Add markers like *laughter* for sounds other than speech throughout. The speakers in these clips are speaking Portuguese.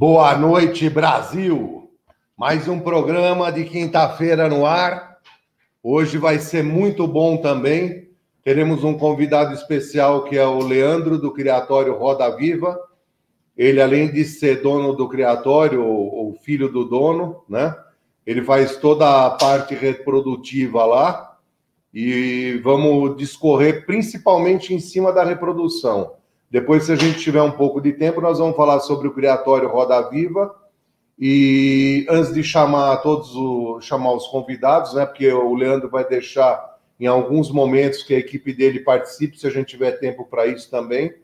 Boa noite, Brasil! Mais um programa de quinta-feira no ar. Hoje vai ser muito bom também. Teremos um convidado especial que é o Leandro, do Criatório Roda Viva. Ele, além de ser dono do Criatório, ou filho do dono, né? Ele faz toda a parte reprodutiva lá. E vamos discorrer principalmente em cima da reprodução depois, se a gente tiver um pouco de tempo, nós vamos falar sobre o Criatório Roda Viva. E antes de chamar todos o, chamar os convidados, né? Porque o Leandro vai deixar em alguns momentos que a equipe dele participe, se a gente tiver tempo para isso também.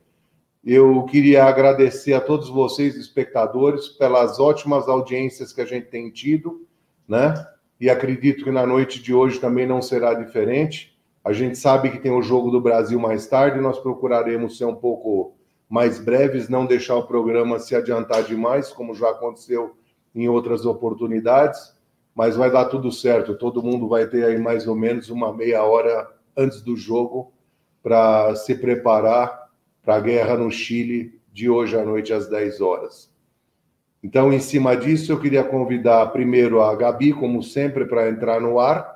Eu queria agradecer a todos vocês, espectadores, pelas ótimas audiências que a gente tem tido, né? E acredito que na noite de hoje também não será diferente. A gente sabe que tem o Jogo do Brasil mais tarde, nós procuraremos ser um pouco mais breves, não deixar o programa se adiantar demais, como já aconteceu em outras oportunidades, mas vai dar tudo certo. Todo mundo vai ter aí mais ou menos uma meia hora antes do jogo para se preparar para a guerra no Chile de hoje à noite às 10 horas. Então, em cima disso, eu queria convidar primeiro a Gabi, como sempre, para entrar no ar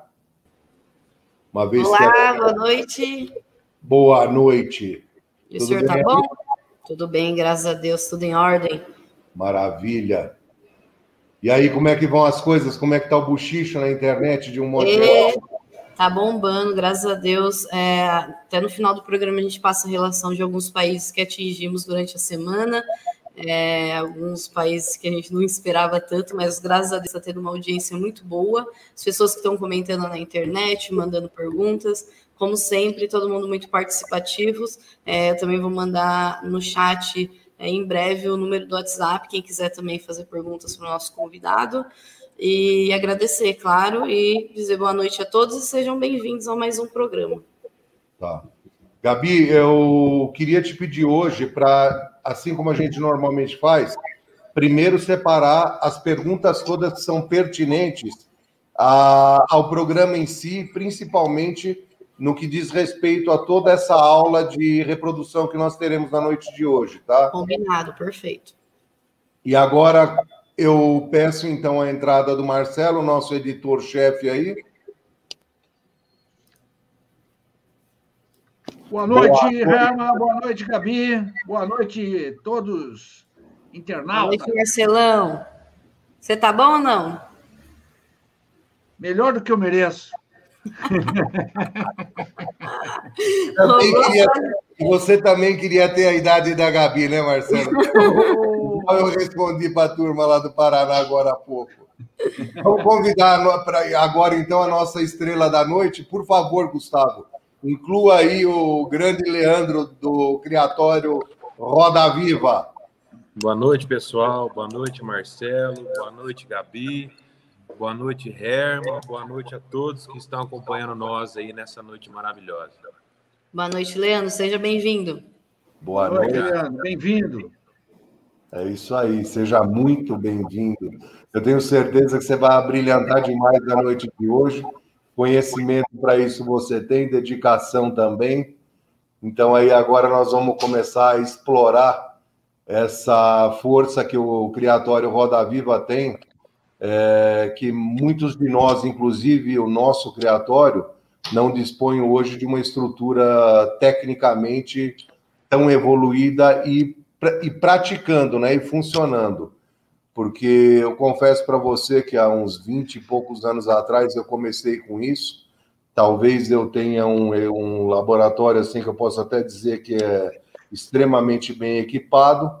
uma vez Olá, que boa noite. Boa noite. E o senhor está bom? Tudo bem, graças a Deus, tudo em ordem. Maravilha. E aí, como é que vão as coisas? Como é que tá o buchicho na internet de um modo é, Tá bombando, graças a Deus. É, até no final do programa a gente passa a relação de alguns países que atingimos durante a semana é, alguns países que a gente não esperava tanto, mas graças a Deus está tendo uma audiência muito boa. As pessoas que estão comentando na internet, mandando perguntas, como sempre, todo mundo muito participativos. É, eu também vou mandar no chat é, em breve o número do WhatsApp, quem quiser também fazer perguntas para o nosso convidado. E agradecer, claro, e dizer boa noite a todos e sejam bem-vindos a mais um programa. Tá. Gabi, eu queria te pedir hoje para assim como a gente normalmente faz, primeiro separar as perguntas todas que são pertinentes a, ao programa em si, principalmente no que diz respeito a toda essa aula de reprodução que nós teremos na noite de hoje, tá? Combinado, perfeito. E agora eu peço então a entrada do Marcelo, nosso editor-chefe aí, Boa noite, Rama. Boa noite, Gabi. Boa noite, todos internautas. Boa noite, Marcelão. Você tá bom ou não? Melhor do que eu mereço. *laughs* queria, você também queria ter a idade da Gabi, né, Marcelo? *laughs* eu respondi para a turma lá do Paraná agora há pouco. Vamos convidar agora, então, a nossa estrela da noite. Por favor, Gustavo, Inclua aí o grande Leandro do Criatório Roda Viva. Boa noite, pessoal. Boa noite, Marcelo. Boa noite, Gabi. Boa noite, Herman. Boa noite a todos que estão acompanhando nós aí nessa noite maravilhosa. Boa noite, Leandro. Seja bem-vindo. Boa noite, Leandro. Bem-vindo. É isso aí. Seja muito bem-vindo. Eu tenho certeza que você vai brilhantar demais na noite de hoje Conhecimento para isso você tem, dedicação também. Então, aí agora nós vamos começar a explorar essa força que o Criatório Roda Viva tem, é, que muitos de nós, inclusive o nosso Criatório, não dispõem hoje de uma estrutura tecnicamente tão evoluída e, e praticando, né, e funcionando porque eu confesso para você que há uns 20 e poucos anos atrás eu comecei com isso. Talvez eu tenha um, um laboratório assim que eu posso até dizer que é extremamente bem equipado,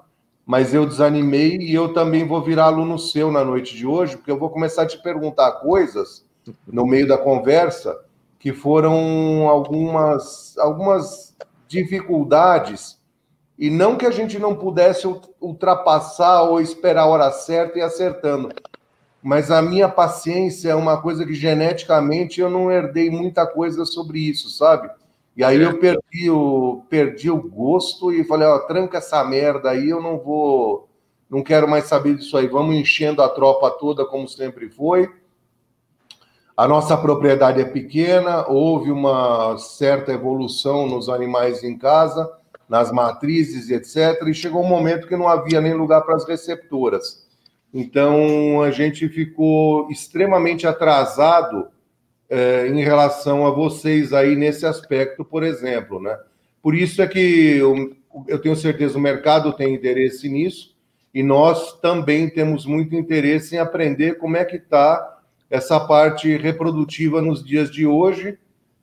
mas eu desanimei e eu também vou virar aluno seu na noite de hoje, porque eu vou começar a te perguntar coisas no meio da conversa que foram algumas, algumas dificuldades e não que a gente não pudesse ultrapassar ou esperar a hora certa e acertando. Mas a minha paciência é uma coisa que geneticamente eu não herdei muita coisa sobre isso, sabe? E aí eu perdi o, perdi o gosto e falei, ó, tranca essa merda aí, eu não vou, não quero mais saber disso aí. Vamos enchendo a tropa toda como sempre foi. A nossa propriedade é pequena, houve uma certa evolução nos animais em casa nas matrizes e etc. E chegou um momento que não havia nem lugar para as receptoras. Então, a gente ficou extremamente atrasado é, em relação a vocês aí nesse aspecto, por exemplo, né? Por isso é que eu, eu tenho certeza o mercado tem interesse nisso e nós também temos muito interesse em aprender como é que está essa parte reprodutiva nos dias de hoje.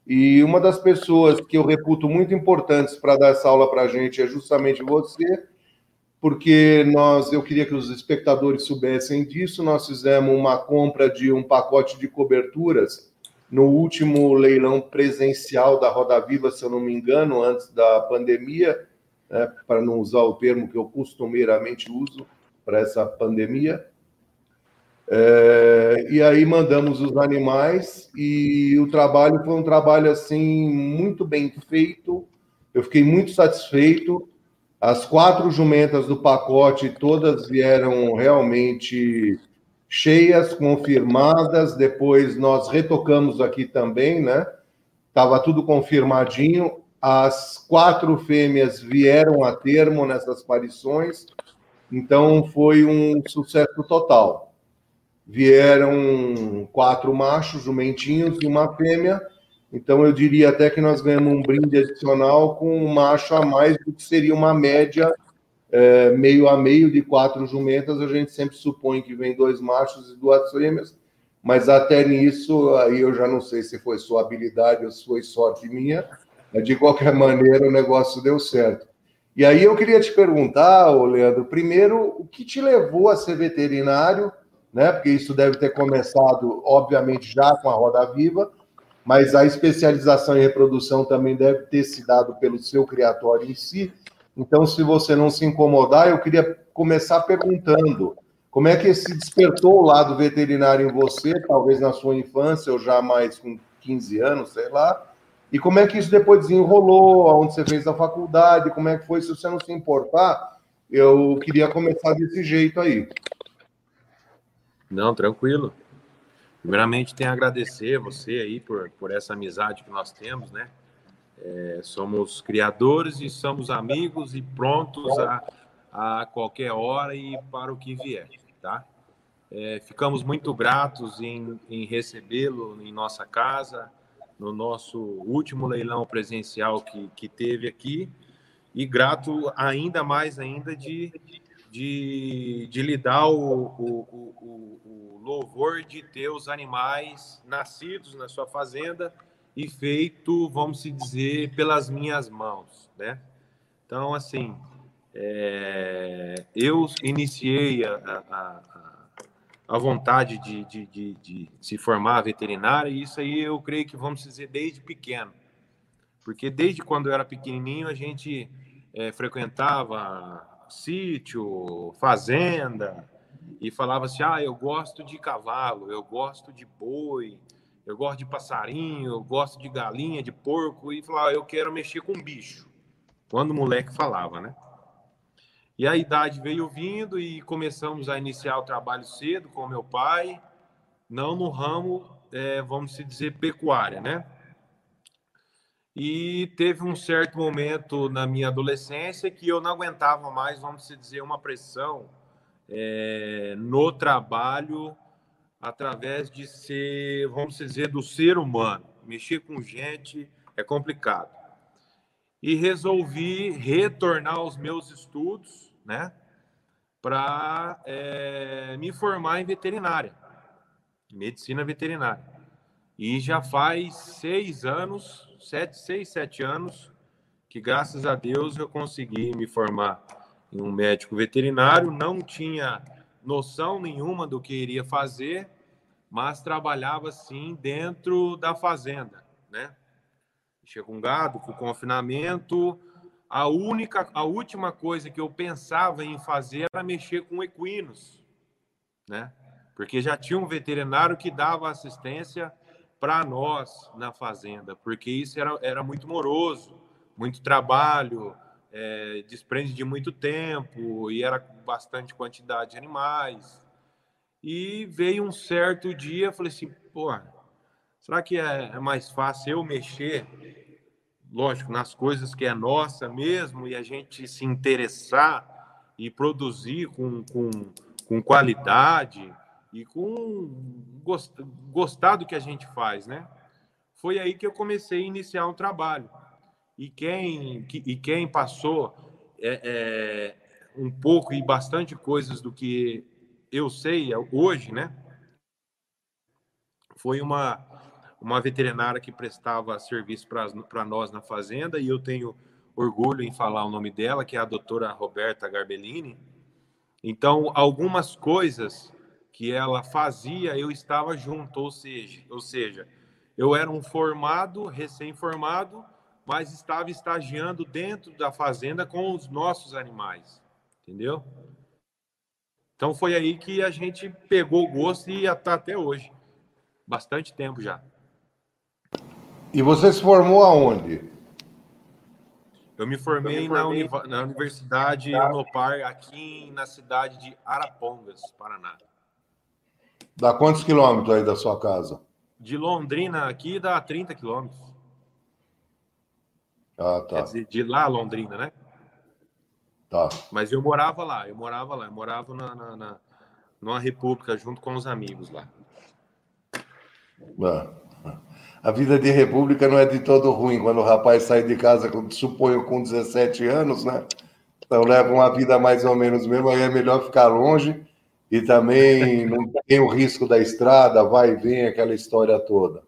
E uma das pessoas que eu reputo muito importantes para dar essa aula para a gente é justamente você, porque nós, eu queria que os espectadores soubessem disso. Nós fizemos uma compra de um pacote de coberturas no último leilão presencial da Roda Viva, se eu não me engano, antes da pandemia, né, para não usar o termo que eu costumeiramente uso para essa pandemia. É, e aí mandamos os animais e o trabalho foi um trabalho assim muito bem feito. Eu fiquei muito satisfeito. As quatro jumentas do pacote todas vieram realmente cheias, confirmadas. Depois nós retocamos aqui também, né? Tava tudo confirmadinho. As quatro fêmeas vieram a termo nessas parições. Então foi um sucesso total vieram quatro machos, jumentinhos e uma fêmea. Então, eu diria até que nós ganhamos um brinde adicional com um macho a mais do que seria uma média é, meio a meio de quatro jumentas. A gente sempre supõe que vem dois machos e duas fêmeas, mas até nisso, aí eu já não sei se foi sua habilidade ou se foi sorte minha, mas de qualquer maneira o negócio deu certo. E aí eu queria te perguntar, Leandro, primeiro, o que te levou a ser veterinário? Né? Porque isso deve ter começado, obviamente, já com a Roda Viva, mas a especialização em reprodução também deve ter se dado pelo seu criatório em si. Então, se você não se incomodar, eu queria começar perguntando como é que se despertou o lado veterinário em você, talvez na sua infância ou já mais com 15 anos, sei lá, e como é que isso depois desenrolou, aonde você fez a faculdade, como é que foi, se você não se importar, eu queria começar desse jeito aí. Não, tranquilo. Primeiramente, tenho a agradecer você aí por, por essa amizade que nós temos, né? É, somos criadores e somos amigos e prontos a, a qualquer hora e para o que vier, tá? É, ficamos muito gratos em, em recebê-lo em nossa casa, no nosso último leilão presencial que, que teve aqui, e grato ainda mais ainda de de, de lhe dar o, o, o, o, louvor de ter os animais nascidos na sua fazenda e feito, vamos dizer, pelas minhas mãos, né? Então, assim, é, eu iniciei a, a, a vontade de, de, de, de, se formar veterinário e isso aí eu creio que vamos dizer desde pequeno, porque desde quando eu era pequenininho a gente é, frequentava sítio, fazenda, e falava assim: ah, eu gosto de cavalo, eu gosto de boi, eu gosto de passarinho, eu gosto de galinha, de porco, e falava: eu quero mexer com bicho. Quando o moleque falava, né? E a idade veio vindo e começamos a iniciar o trabalho cedo com meu pai, não no ramo, é, vamos dizer, pecuária, né? E teve um certo momento na minha adolescência que eu não aguentava mais, vamos dizer, uma pressão é, no trabalho através de ser, vamos dizer, do ser humano. Mexer com gente é complicado. E resolvi retornar aos meus estudos, né, para é, me formar em veterinária, medicina veterinária. E já faz seis anos sete, seis, sete anos que, graças a Deus, eu consegui me formar em um médico veterinário. Não tinha noção nenhuma do que iria fazer, mas trabalhava sim dentro da fazenda, né? Mexia com gado, com confinamento. A única, a última coisa que eu pensava em fazer era mexer com equinos, né? Porque já tinha um veterinário que dava assistência para nós na fazenda, porque isso era, era muito moroso, muito trabalho, é, desprende de muito tempo e era bastante quantidade de animais. E veio um certo dia, falei assim, pô, será que é, é mais fácil eu mexer lógico, nas coisas que é nossa mesmo e a gente se interessar e produzir com, com, com qualidade e com gost, gostar do que a gente faz, né? Foi aí que eu comecei a iniciar um trabalho. E quem, e quem passou é, é, um pouco e bastante coisas do que eu sei hoje, né? Foi uma, uma veterinária que prestava serviço para nós na fazenda, e eu tenho orgulho em falar o nome dela, que é a doutora Roberta Garbellini. Então, algumas coisas que ela fazia, eu estava junto, ou seja, ou seja, eu era um formado, recém-formado, mas estava estagiando dentro da fazenda com os nossos animais, entendeu? Então foi aí que a gente pegou o gosto e está até hoje. Bastante tempo já. E você se formou aonde? Eu me formei, Eu me formei na, na, Universidade. Unopar, aqui na cidade de Arapongas, Paraná. Dá quantos quilômetros aí da sua casa? De Londrina aqui dá 30 quilômetros. Ah, tá. Quer dizer, de lá a Londrina, né? Tá. Mas eu morava lá, eu morava lá, eu morava na, na, na numa república junto com os amigos lá. Ah a vida de república não é de todo ruim quando o rapaz sai de casa, suponho, com 17 anos, né? Então leva uma vida mais ou menos mesmo, aí é melhor ficar longe e também não tem o risco da estrada, vai e vem, aquela história toda.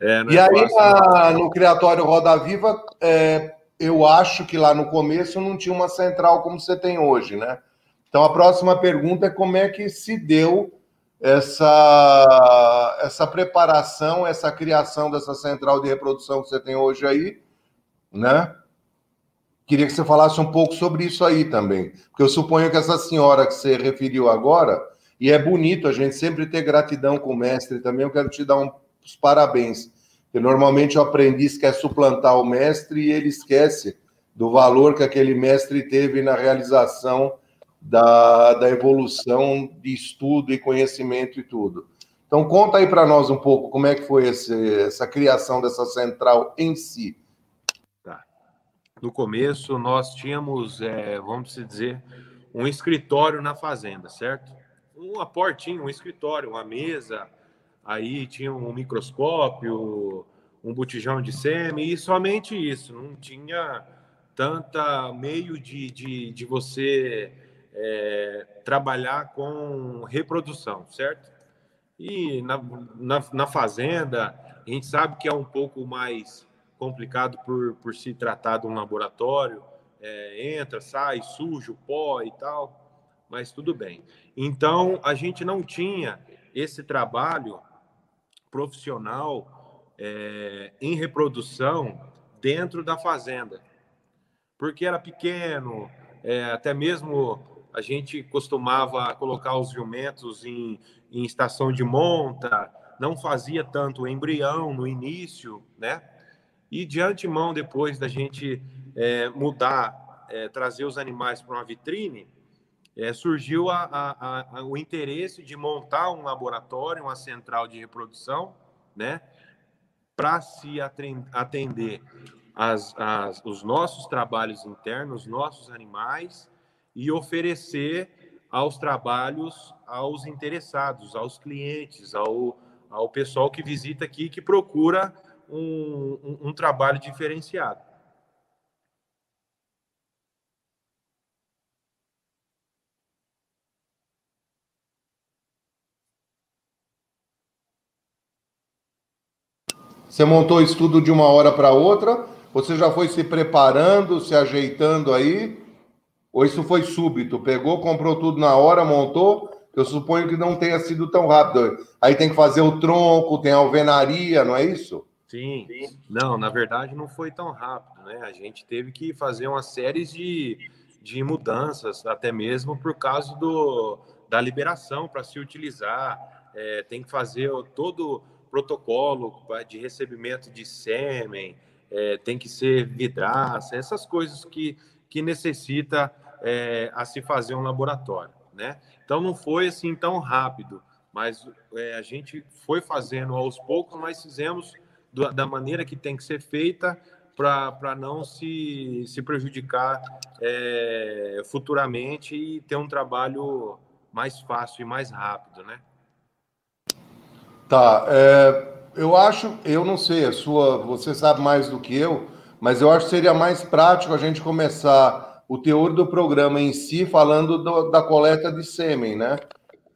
É, é e aí, na, no Criatório Roda Viva, é, eu acho que lá no começo não tinha uma central como você tem hoje, né? Então a próxima pergunta é como é que se deu essa, essa preparação, essa criação dessa central de reprodução que você tem hoje aí, né? Queria que você falasse um pouco sobre isso aí também, porque eu suponho que essa senhora que você referiu agora, e é bonito a gente sempre ter gratidão com o mestre também, eu quero te dar um, os parabéns, porque normalmente o aprendiz quer suplantar o mestre e ele esquece do valor que aquele mestre teve na realização da, da evolução de estudo e conhecimento e tudo. Então, conta aí para nós um pouco como é que foi esse, essa criação dessa central em si. No começo, nós tínhamos, é, vamos dizer, um escritório na fazenda, certo? Uma portinha, um escritório, uma mesa, aí tinha um microscópio, um botijão de sêmen, e somente isso, não tinha tanta meio de, de, de você é, trabalhar com reprodução, certo? E na, na, na, fazenda, a gente sabe que é um pouco mais complicado por, por se tratar de um laboratório, é, entra, sai, sujo, pó e tal, mas tudo bem. Então, a gente não tinha esse trabalho profissional é, em reprodução dentro da fazenda, porque era pequeno, é, até mesmo a gente costumava colocar os jumentos em, em estação de monta, não fazia tanto embrião no início, né? E de antemão, depois da gente é, mudar, é, trazer os animais para uma vitrine, é, surgiu a, a, a, o interesse de montar um laboratório, uma central de reprodução, né? Para se atender as, as, os nossos trabalhos internos, nossos animais e oferecer aos trabalhos aos interessados, aos clientes, ao, ao pessoal que visita aqui, que procura um, um, um trabalho diferenciado. Você montou isso tudo de uma hora para outra? Você já foi se preparando, se ajeitando aí? Ou isso foi súbito? Pegou, comprou tudo na hora, montou? Eu suponho que não tenha sido tão rápido. Aí tem que fazer o tronco, tem a alvenaria, não é isso? Sim. Não, na verdade não foi tão rápido, né? A gente teve que fazer uma série de, de mudanças, até mesmo por causa do, da liberação para se utilizar. É, tem que fazer todo o protocolo de recebimento de sêmen, é, tem que ser vidraça, essas coisas que, que necessita é, a se fazer um laboratório, né? Então não foi assim tão rápido, mas é, a gente foi fazendo aos poucos, mas fizemos do, da maneira que tem que ser feita para não se, se prejudicar é, futuramente e ter um trabalho mais fácil e mais rápido, né? Tá, é, eu acho, eu não sei, a sua, você sabe mais do que eu, mas eu acho que seria mais prático a gente começar o teor do programa em si falando do, da coleta de sêmen, né?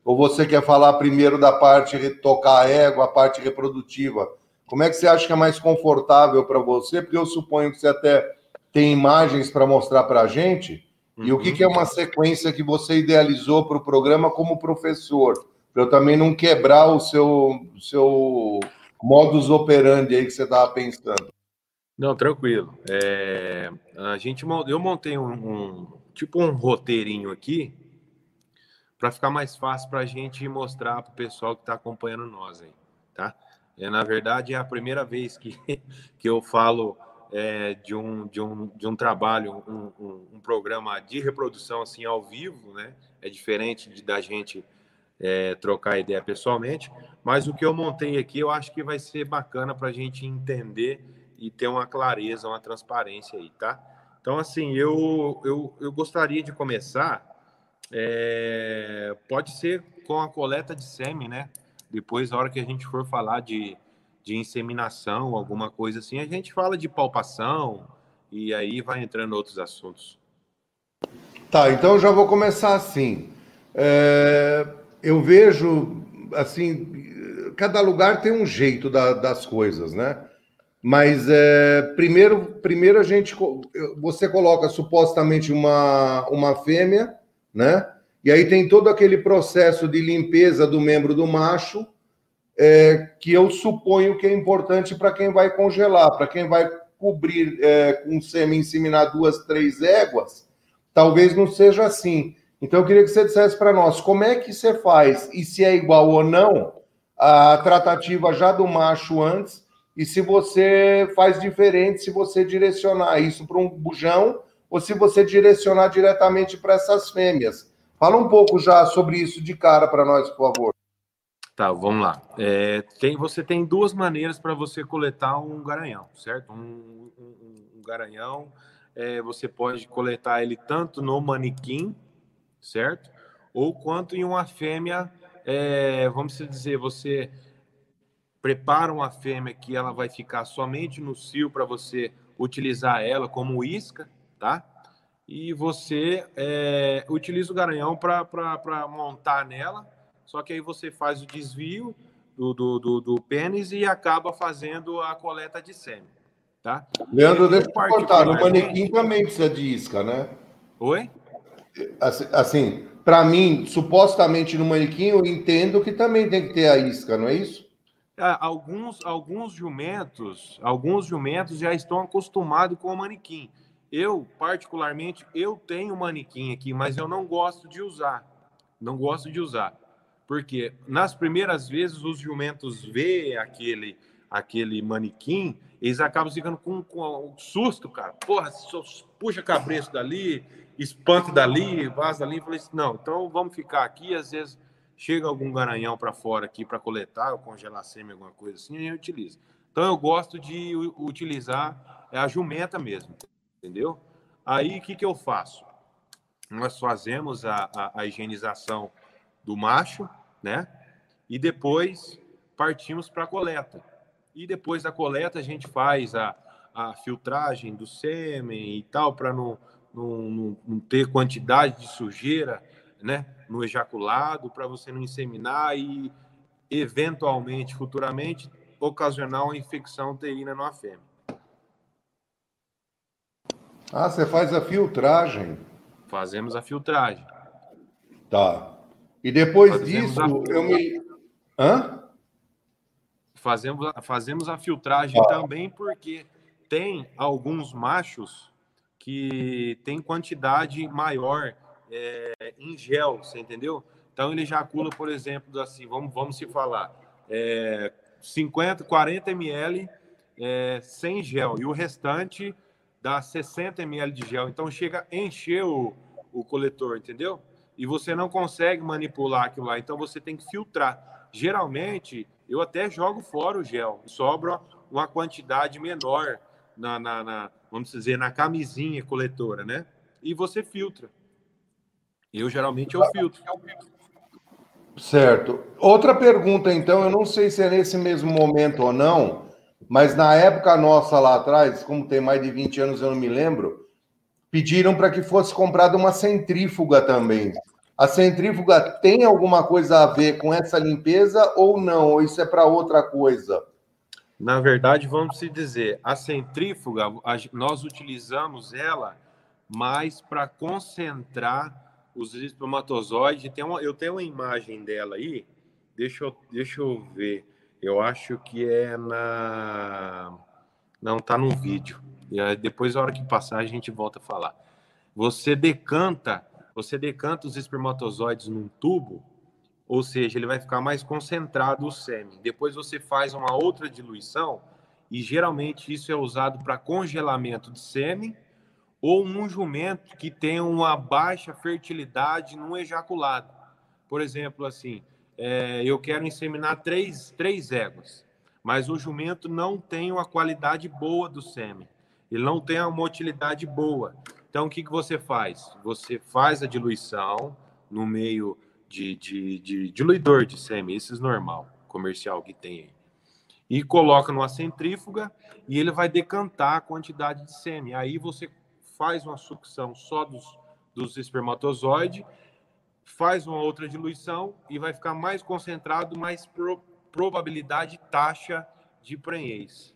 Ou você quer falar primeiro da parte tocar a égua, a parte reprodutiva? Como é que você acha que é mais confortável para você? Porque eu suponho que você até tem imagens para mostrar para a gente. Uhum. E o que, que, é uma sequência que você idealizou para o programa como professor? Para eu também não quebrar o seu, seu modus operandi aí que você estava pensando. Não, tranquilo. É, a gente, eu montei um, um tipo um roteirinho aqui para ficar mais fácil para a gente mostrar para o pessoal que está acompanhando nós aí, tá? É, na verdade, é a primeira vez que, *laughs* que eu falo é, de, um, de, um, de um trabalho, um, um, um, programa de reprodução assim ao vivo, né? É diferente de, da gente é, trocar ideia pessoalmente, mas o que eu montei aqui eu acho que vai ser bacana para a gente entender e ter uma clareza, uma transparência aí, tá? Então, assim, eu, eu, eu gostaria de começar, é, pode ser com a coleta de sêmen, né? Depois, na hora que a gente for falar de, de inseminação, alguma coisa assim, a gente fala de palpação e aí vai entrando outros assuntos. Tá, então já vou começar assim. É, eu vejo, assim, cada lugar tem um jeito da, das coisas, né? Mas é, primeiro, primeiro a gente você coloca supostamente uma, uma fêmea, né? E aí tem todo aquele processo de limpeza do membro do macho, é, que eu suponho que é importante para quem vai congelar, para quem vai cobrir é, com sêmen inseminar duas, três éguas, talvez não seja assim. Então eu queria que você dissesse para nós como é que você faz e se é igual ou não a tratativa já do macho antes e se você faz diferente se você direcionar isso para um bujão ou se você direcionar diretamente para essas fêmeas. Fala um pouco já sobre isso de cara para nós, por favor. Tá, vamos lá. É, tem, você tem duas maneiras para você coletar um garanhão, certo? Um, um, um garanhão, é, você pode coletar ele tanto no manequim, certo? Ou quanto em uma fêmea, é, vamos dizer, você prepara uma fêmea que ela vai ficar somente no cio para você utilizar ela como isca, tá? E você é, utiliza o garanhão para montar nela, só que aí você faz o desvio do, do, do, do pênis e acaba fazendo a coleta de sêmen, tá? Leandro, deixa eu cortar, no manequim também precisa de isca, né? Oi? Assim, assim para mim, supostamente no manequim, eu entendo que também tem que ter a isca, não é isso? É, alguns, alguns jumentos, alguns jumentos já estão acostumados com o manequim. Eu, particularmente, eu tenho manequim aqui, mas eu não gosto de usar. Não gosto de usar. Porque nas primeiras vezes os jumentos vê aquele aquele manequim, eles acabam ficando com, com um susto, cara. Porra, puxa cabresto dali, espanta dali, vaza dali. Eu falei assim, não, então vamos ficar aqui. Às vezes chega algum garanhão para fora aqui para coletar ou congelar sêmen, alguma coisa assim, gente utiliza. Então eu gosto de utilizar a jumenta mesmo, entendeu? Aí o que, que eu faço? Nós fazemos a, a, a higienização do macho, né? E depois partimos para a coleta. E depois da coleta a gente faz a, a filtragem do sêmen e tal, para não, não, não, ter quantidade de sujeira, né? no ejaculado, para você não inseminar e, eventualmente, futuramente, ocasionar uma infecção uterina numa fêmea. Ah, você faz a filtragem. Fazemos a filtragem. Tá. E depois fazemos disso, a... eu me. Hã? Fazemos, a, fazemos a filtragem tá. também porque tem alguns machos que tem quantidade maior é, em gel, você entendeu? Então ele ejacula, por exemplo, assim, vamos, vamos se falar, é, 50, 40 ml é, sem gel e o restante dá 60 ml de gel. Então chega a encher o, o coletor, entendeu? E você não consegue manipular aquilo lá, então você tem que filtrar. Geralmente, eu até jogo fora o gel, sobra uma quantidade menor na, na, na, vamos dizer, na camisinha coletora, né? E você filtra. Eu geralmente eu filtro. Certo. Outra pergunta, então, eu não sei se é nesse mesmo momento ou não, mas na época nossa lá atrás, como tem mais de 20 anos, eu não me lembro, pediram para que fosse comprada uma centrífuga também. A centrífuga tem alguma coisa a ver com essa limpeza ou não? Ou isso é para outra coisa? Na verdade, vamos se dizer, a centrífuga, nós utilizamos ela mais para concentrar os espermatozoides. Tem uma, eu tenho uma imagem dela aí, deixa eu, deixa eu ver. Eu acho que é na. Não, tá no vídeo. E aí, depois, a hora que passar, a gente volta a falar. Você decanta você decanta os espermatozoides num tubo, ou seja, ele vai ficar mais concentrado o sêmen. Depois você faz uma outra diluição, e geralmente isso é usado para congelamento de sêmen ou um jumento que tem uma baixa fertilidade no ejaculado. Por exemplo, assim, é, eu quero inseminar três, três éguas, mas o jumento não tem uma qualidade boa do sêmen, ele não tem uma motilidade boa. Então, o que, que você faz? Você faz a diluição no meio de, de, de diluidor de sêmen, esses normal, comercial que tem aí. E coloca numa centrífuga e ele vai decantar a quantidade de sêmen. Aí você faz uma sucção só dos, dos espermatozoides, faz uma outra diluição e vai ficar mais concentrado, mais pro, probabilidade taxa de prenhez.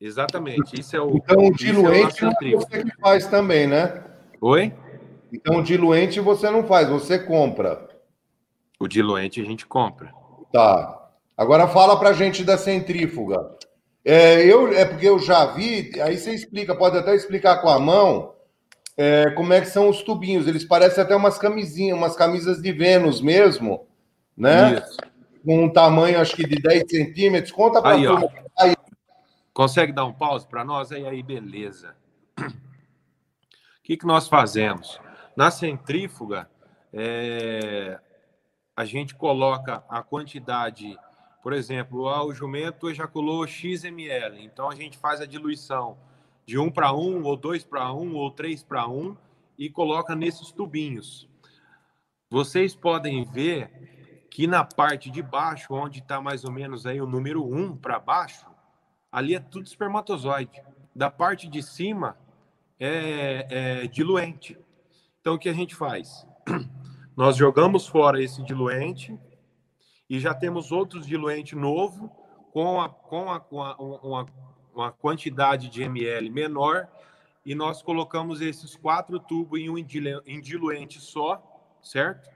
Exatamente, isso é o. Então, o diluente é você que faz também, né? Oi? Então, o diluente você não faz, você compra. O diluente a gente compra. Tá. Agora fala pra gente da centrífuga. É, eu, é porque eu já vi, aí você explica, pode até explicar com a mão é, como é que são os tubinhos. Eles parecem até umas camisinhas, umas camisas de Vênus mesmo, né? Isso. Com um tamanho, acho que de 10 centímetros. Conta para turma. Aí, Consegue dar um pause para nós? Aí, aí, beleza. O *clears throat* que, que nós fazemos? Na centrífuga, é, a gente coloca a quantidade, por exemplo, ah, o jumento ejaculou X ml, então a gente faz a diluição de 1 para 1, ou 2 para 1, ou 3 para 1, e coloca nesses tubinhos. Vocês podem ver que na parte de baixo, onde está mais ou menos aí o número 1 para baixo, ali é tudo espermatozoide. Da parte de cima é, é diluente. Então, o que a gente faz? *clears throat* Nós jogamos fora esse diluente e já temos outros diluente novo com, a, com, a, com a, uma, uma quantidade de ml menor e nós colocamos esses quatro tubos em um diluente só, certo?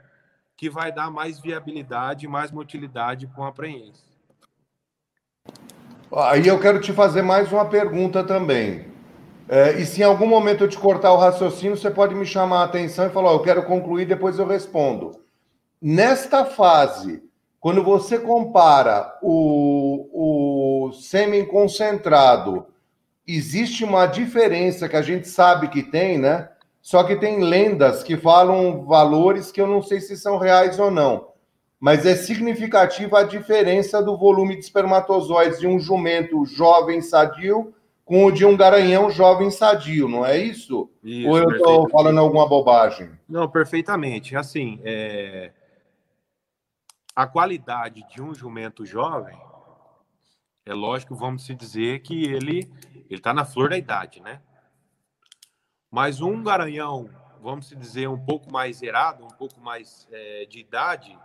Que vai dar mais viabilidade, mais motilidade com a prenhez. Aí eu quero te fazer mais uma pergunta também. É, e se em algum momento eu te cortar o raciocínio, você pode me chamar a atenção e falar: oh, eu quero concluir, depois eu respondo. Nesta fase, quando você compara o, o sêmen concentrado, existe uma diferença que a gente sabe que tem, né? Só que tem lendas que falam valores que eu não sei se são reais ou não mas é significativa a diferença do volume de espermatozoides de um jumento jovem sadio com o de um garanhão jovem sadio, não é isso? isso Ou eu estou falando alguma bobagem? Não, perfeitamente. Assim, é... a qualidade de um jumento jovem, é lógico, vamos se dizer que ele está na flor da idade, né? Mas um garanhão, vamos se dizer, um pouco mais zerado, um pouco mais é, de idade,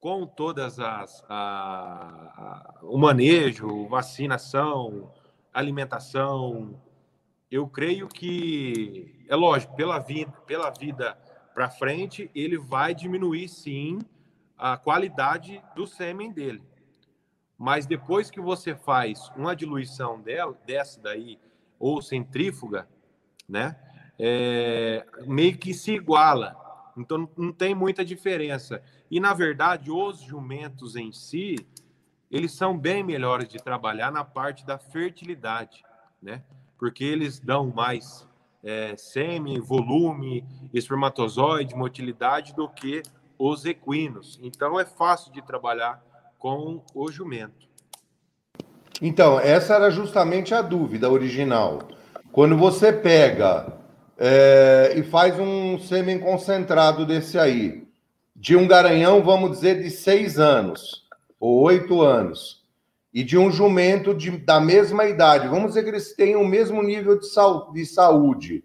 com todas as a, a, o manejo, vacinação, alimentação, eu creio que é lógico pela vida pela vida para frente ele vai diminuir sim a qualidade do sêmen dele. Mas depois que você faz uma diluição dela, dessa daí ou centrífuga, né, é, meio que se iguala. Então não tem muita diferença. E, na verdade, os jumentos em si, eles são bem melhores de trabalhar na parte da fertilidade, né? Porque eles dão mais é, sêmen, volume, espermatozoide, motilidade do que os equinos. Então, é fácil de trabalhar com o jumento. Então, essa era justamente a dúvida original. Quando você pega é, e faz um sêmen concentrado desse aí, de um garanhão, vamos dizer, de seis anos ou oito anos, e de um jumento de, da mesma idade, vamos dizer que eles têm o mesmo nível de, sal, de saúde.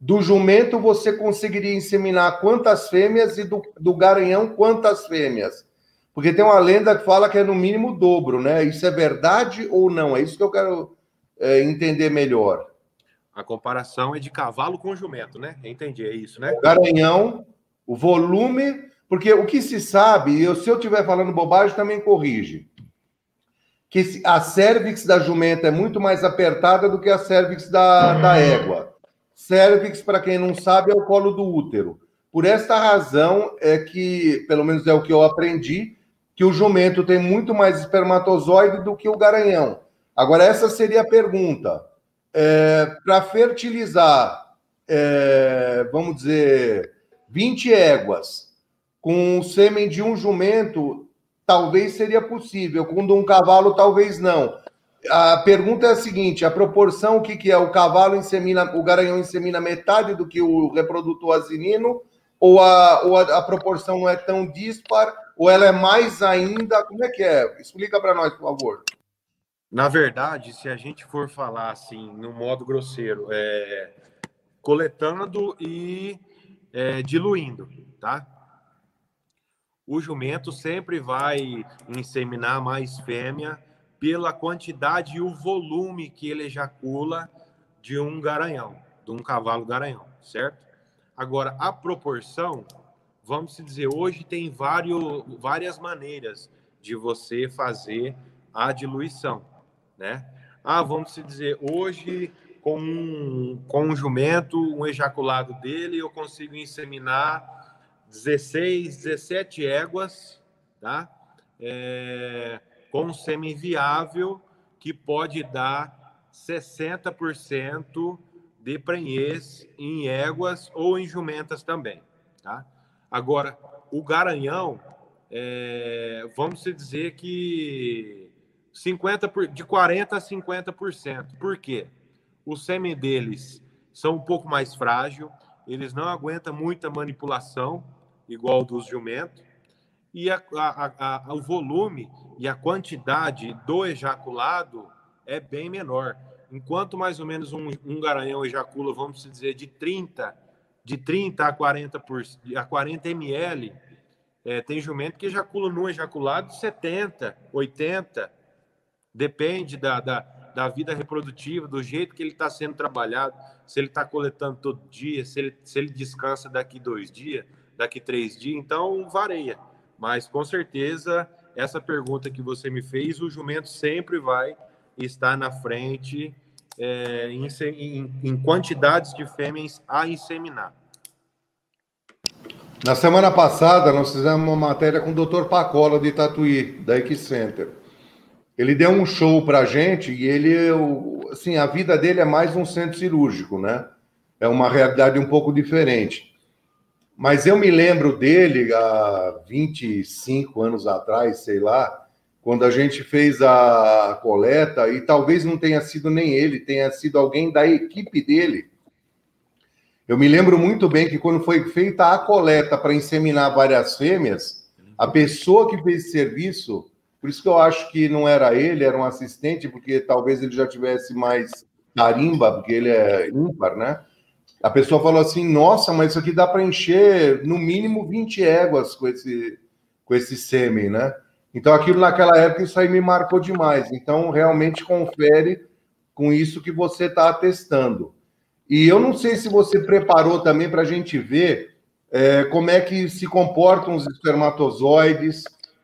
Do jumento, você conseguiria inseminar quantas fêmeas e do, do garanhão, quantas fêmeas? Porque tem uma lenda que fala que é no mínimo o dobro, né? Isso é verdade ou não? É isso que eu quero é, entender melhor. A comparação é de cavalo com jumento, né? Entendi, é isso, né? O garanhão, o volume, porque o que se sabe, e se eu estiver falando bobagem, também corrige, que a cervix da jumenta é muito mais apertada do que a cervix da, da égua. Cervix, para quem não sabe, é o colo do útero. Por esta razão é que, pelo menos é o que eu aprendi, que o jumento tem muito mais espermatozoide do que o garanhão. Agora, essa seria a pergunta. É, para fertilizar, é, vamos dizer, 20 éguas com o sêmen de um jumento, talvez seria possível, com de um cavalo, talvez não. A pergunta é a seguinte: a proporção, o que, que é? O cavalo insemina, o garanhão insemina metade do que o reprodutor asinino, ou a, ou a, a proporção não é tão dispar, ou ela é mais ainda? Como é que é? Explica para nós, por favor. Na verdade, se a gente for falar assim, no modo grosseiro, é coletando e é, diluindo, tá? O jumento sempre vai inseminar mais fêmea pela quantidade e o volume que ele ejacula de um garanhão, de um cavalo garanhão, certo? Agora, a proporção, vamos dizer, hoje tem vários, várias maneiras de você fazer a diluição, né? Ah, vamos dizer, hoje com um, com um jumento, um ejaculado dele, eu consigo inseminar 16, 17 éguas, tá? É, com semi-viável que pode dar 60% de prenhez em éguas ou em jumentas também, tá? Agora, o garanhão, é, vamos dizer que 50 por, de 40 a 50%. Por quê? O sêmen deles são um pouco mais frágil, eles não aguentam muita manipulação, igual dos jumentos, e a, a, a, o volume e a quantidade do ejaculado é bem menor. Enquanto mais ou menos um, um garanhão ejacula, vamos dizer, de 30, de 30 a 40, por, a 40 ml, é, tem jumento que ejacula no ejaculado 70, 80, depende da, da, da vida reprodutiva, do jeito que ele está sendo trabalhado, se ele está coletando todo dia, se ele, se ele descansa daqui dois dias, daqui três dias, então varia. Mas com certeza, essa pergunta que você me fez, o jumento sempre vai estar na frente é, em, em, em quantidades de fêmeas a inseminar. Na semana passada, nós fizemos uma matéria com o Dr. Pacola de Tatuí, da Equicenter. Ele deu um show para a gente e ele, assim, a vida dele é mais um centro cirúrgico, né? É uma realidade um pouco diferente. Mas eu me lembro dele há 25 anos atrás, sei lá, quando a gente fez a coleta, e talvez não tenha sido nem ele, tenha sido alguém da equipe dele. Eu me lembro muito bem que quando foi feita a coleta para inseminar várias fêmeas, a pessoa que fez esse serviço, por isso que eu acho que não era ele, era um assistente, porque talvez ele já tivesse mais carimba, porque ele é ímpar, né? A pessoa falou assim: nossa, mas isso aqui dá para encher no mínimo 20 éguas com esse, com esse sêmen, né? Então, aquilo naquela época, isso aí me marcou demais. Então, realmente confere com isso que você está testando. E eu não sei se você preparou também para a gente ver é, como é que se comportam os espermatozoides,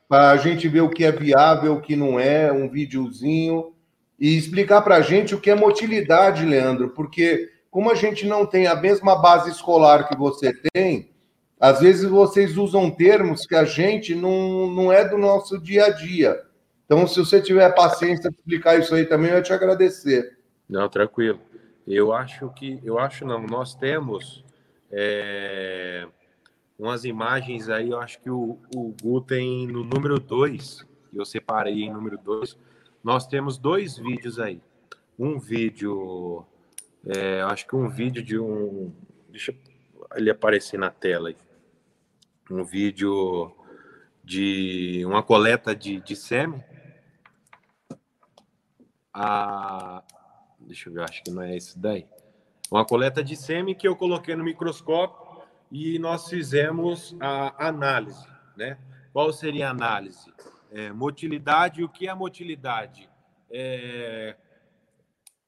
para a gente ver o que é viável, o que não é, um videozinho, e explicar para a gente o que é motilidade, Leandro, porque como a gente não tem a mesma base escolar que você tem, às vezes vocês usam termos que a gente não, não é do nosso dia a dia. Então, se você tiver paciência de explicar isso aí também, eu te agradecer. Não, tranquilo. Eu acho que, eu acho não, nós temos é, umas imagens aí, eu acho que o, o Gu tem no número 2, eu separei em número 2, nós temos dois vídeos aí. Um vídeo, é, acho que um vídeo de um. Deixa ele aparecer na tela aí. Um vídeo de uma coleta de, de sêmen. A, deixa eu ver, acho que não é esse daí. Uma coleta de sêmen que eu coloquei no microscópio e nós fizemos a análise, né? Qual seria a análise? É, motilidade, o que é motilidade? É,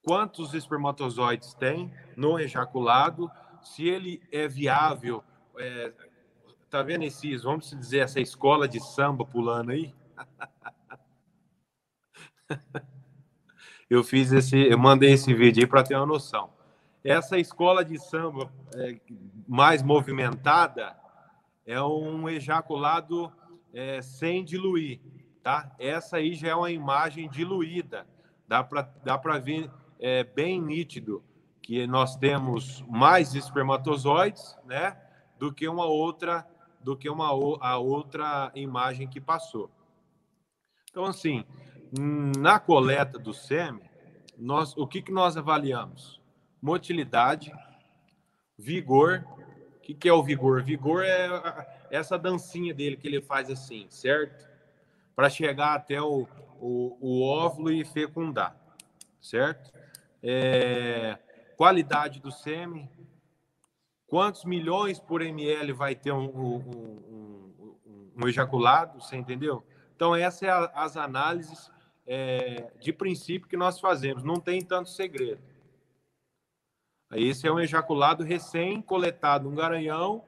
quantos espermatozoides tem no ejaculado, se ele é viável. É, tá vendo esses, vamos dizer, essa escola de samba pulando aí? *laughs* eu fiz esse, eu mandei esse vídeo aí para ter uma noção. Essa escola de samba é, mais movimentada é um ejaculado é, sem diluir, tá? Essa aí já é uma imagem diluída. Dá para dá ver é, bem nítido que nós temos mais espermatozoides, né? Do que uma outra do que uma a outra imagem que passou. Então, assim, na coleta do sêmen, nós, o que, que nós avaliamos? Motilidade, vigor. O que, que é o vigor? Vigor é essa dancinha dele que ele faz assim, certo? Para chegar até o, o, o, óvulo e fecundar, certo? É, qualidade do sêmen, quantos milhões por ml vai ter um, um, um, um ejaculado, você entendeu? Então, essas são é as análises é, de princípio que nós fazemos, não tem tanto segredo. Esse é um ejaculado recém-coletado, um garanhão,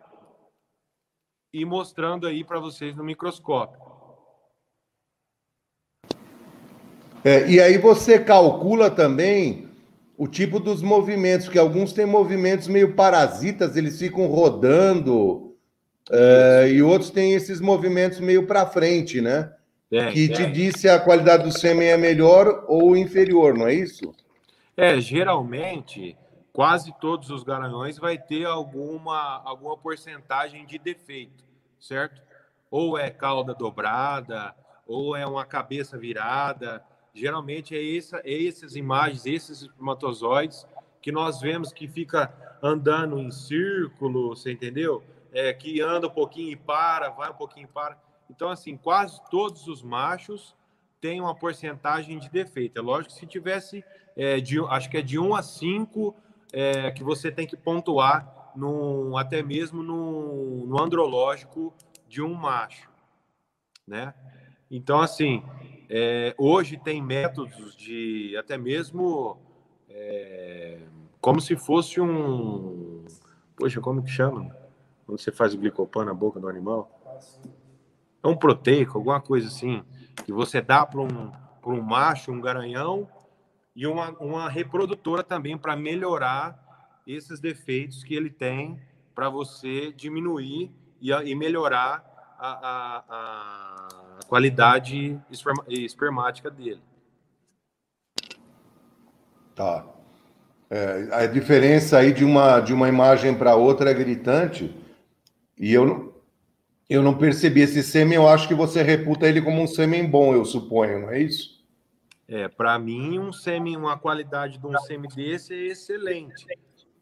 e mostrando aí para vocês no microscópio. É, e aí você calcula também o tipo dos movimentos, que alguns têm movimentos meio parasitas, eles ficam rodando, é, e outros têm esses movimentos meio para frente, né? É, que te é. diz se a qualidade do sêmen é melhor ou inferior, não é isso? É, geralmente quase todos os garanhões vai ter alguma, alguma porcentagem de defeito, certo? Ou é cauda dobrada, ou é uma cabeça virada. Geralmente é, essa, é essas imagens, esses espermatozoides que nós vemos que fica andando em círculo, você entendeu? É, que anda um pouquinho e para, vai um pouquinho e para. Então, assim, quase todos os machos têm uma porcentagem de defeito. É lógico que se tivesse, é, de, acho que é de 1 a 5, é, que você tem que pontuar no, até mesmo no, no andrológico de um macho, né? Então, assim, é, hoje tem métodos de até mesmo é, como se fosse um. Poxa, como que chama? Quando você faz o glicopano na boca do animal? É um proteico, alguma coisa assim, que você dá para um, um macho, um garanhão, e uma, uma reprodutora também para melhorar esses defeitos que ele tem para você diminuir e, e melhorar a, a, a qualidade espermática dele. Tá. É, a diferença aí de uma, de uma imagem para outra é gritante. E eu não, eu não percebi esse sêmen. Eu acho que você reputa ele como um sêmen bom, eu suponho, não é isso? É, para mim, um semi, uma qualidade de um semi desse é excelente.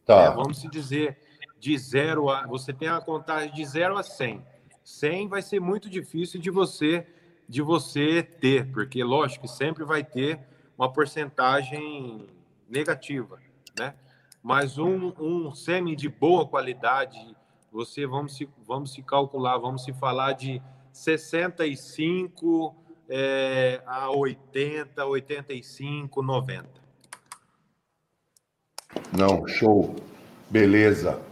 Tá. É, vamos dizer, de zero a. Você tem a contagem de zero a 100. 100 vai ser muito difícil de você de você ter, porque lógico que sempre vai ter uma porcentagem negativa, né? Mas um, um semi de boa qualidade, você vamos se, vamos se calcular, vamos se falar de 65 é, a 80, 85, 90. Não, show. Beleza.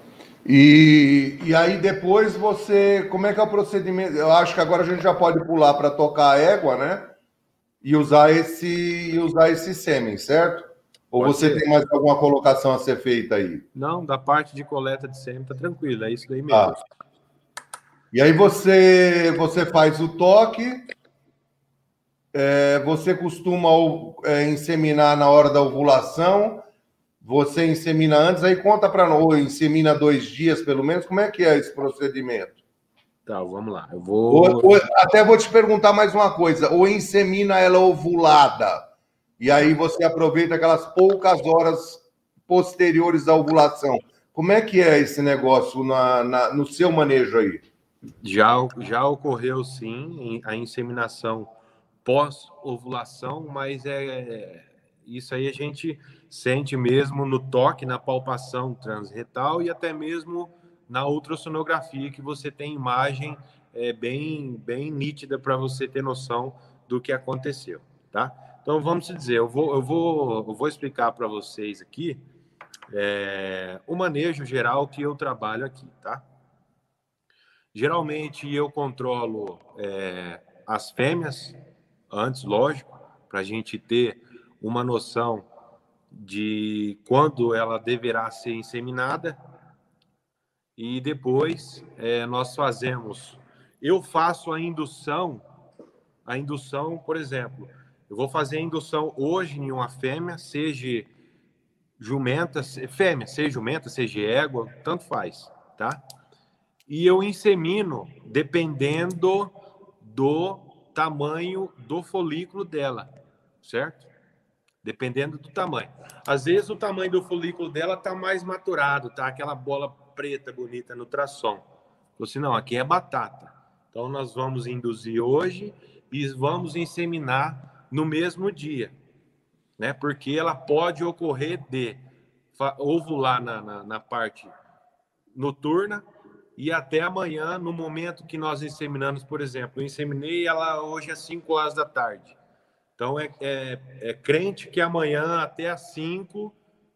E, e aí depois você, como é que é o procedimento? Eu acho que agora a gente já pode pular para tocar a égua, né? E usar esse, e usar esse sêmen, certo? Ou pode você ser. tem mais alguma colocação a ser feita aí? Não, da parte de coleta de sêmen tá tranquilo, é isso daí mesmo. Ah. E aí você, você faz o toque, é, você costuma é, inseminar na hora da ovulação? Você insemina antes? Aí conta para nós, ou insemina dois dias pelo menos? Como é que é esse procedimento? Tá, vamos lá. Eu vou. Ou, ou, até vou te perguntar mais uma coisa: ou insemina ela ovulada? e aí você aproveita aquelas poucas horas posteriores à ovulação. Como é que é esse negócio na, na, no seu manejo aí? Já, já ocorreu sim a inseminação pós-ovulação, mas é isso aí a gente sente mesmo no toque, na palpação transretal e até mesmo na ultrassonografia que você tem imagem é, bem bem nítida para você ter noção do que aconteceu, tá? Então vamos dizer, eu vou eu vou eu vou explicar para vocês aqui é, o manejo geral que eu trabalho aqui, tá? Geralmente eu controlo é, as fêmeas antes, lógico, para a gente ter uma noção de quando ela deverá ser inseminada. E depois é, nós fazemos. Eu faço a indução, a indução, por exemplo, eu vou fazer a indução hoje em uma fêmea, seja jumenta, fêmea, seja jumenta, seja égua, tanto faz, tá? E eu insemino dependendo do tamanho do folículo dela, certo? Dependendo do tamanho. Às vezes o tamanho do folículo dela tá mais maturado, tá? Aquela bola preta bonita no ultrassom. Você não, aqui é batata. Então nós vamos induzir hoje e vamos inseminar no mesmo dia, né? Porque ela pode ocorrer de ovular na, na, na parte noturna e até amanhã, no momento que nós inseminamos, por exemplo, eu inseminei ela hoje às 5 horas da tarde. Então, é, é, é crente que amanhã, até às 5,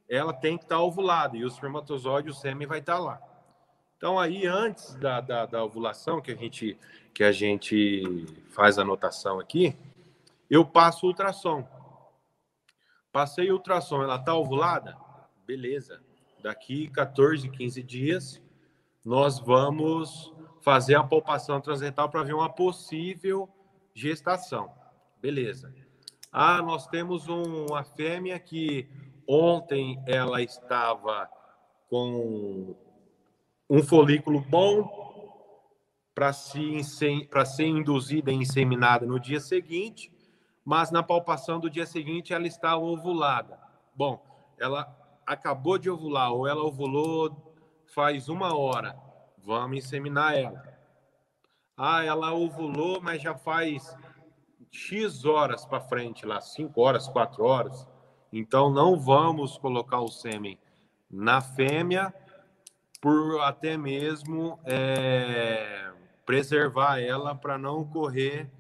ela tem que estar ovulada e o espermatozoide, o sêmen, vai estar lá. Então, aí, antes da, da, da ovulação, que a, gente, que a gente faz a anotação aqui, eu passo ultrassom. Passei ultrassom, ela está ovulada? Beleza. Daqui 14, 15 dias, nós vamos fazer a palpação transretal para ver uma possível gestação. Beleza. Ah, nós temos um, uma fêmea que ontem ela estava com um folículo bom para se, ser induzida e inseminada no dia seguinte, mas na palpação do dia seguinte ela está ovulada. Bom, ela acabou de ovular ou ela ovulou faz uma hora, vamos inseminar ela. Ah, ela ovulou, mas já faz X horas para frente, lá, 5 horas, 4 horas. Então, não vamos colocar o sêmen na fêmea, por até mesmo é, preservar ela para não ocorrer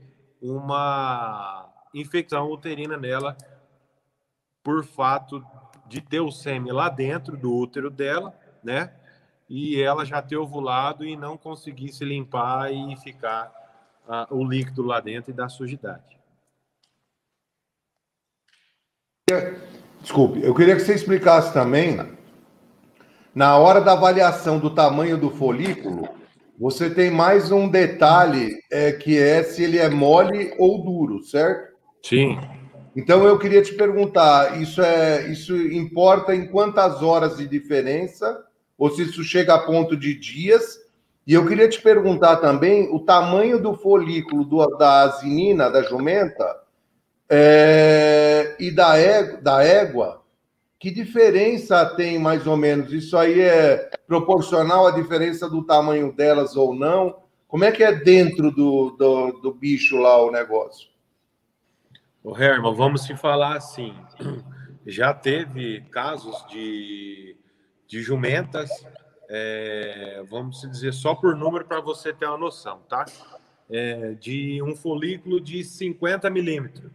uma infecção uterina nela, por fato de ter o sêmen lá dentro do útero dela, né? e ela já ter ovulado e não conseguir se limpar e ficar uh, o líquido lá dentro e dar sujidade. Desculpe, eu queria que você explicasse também, na hora da avaliação do tamanho do folículo, você tem mais um detalhe é, que é se ele é mole ou duro, certo? Sim. Então eu queria te perguntar, isso é isso importa em quantas horas de diferença ou se isso chega a ponto de dias. E eu queria te perguntar também o tamanho do folículo do, da asinina, da jumenta, é, e da, égua, da égua, que diferença tem mais ou menos? Isso aí é proporcional à diferença do tamanho delas ou não? Como é que é dentro do, do, do bicho lá o negócio? O Herman, vamos se falar assim. *clears throat* Já teve casos de de jumentas, é, vamos dizer, só por número para você ter uma noção, tá? É, de um folículo de 50 milímetros.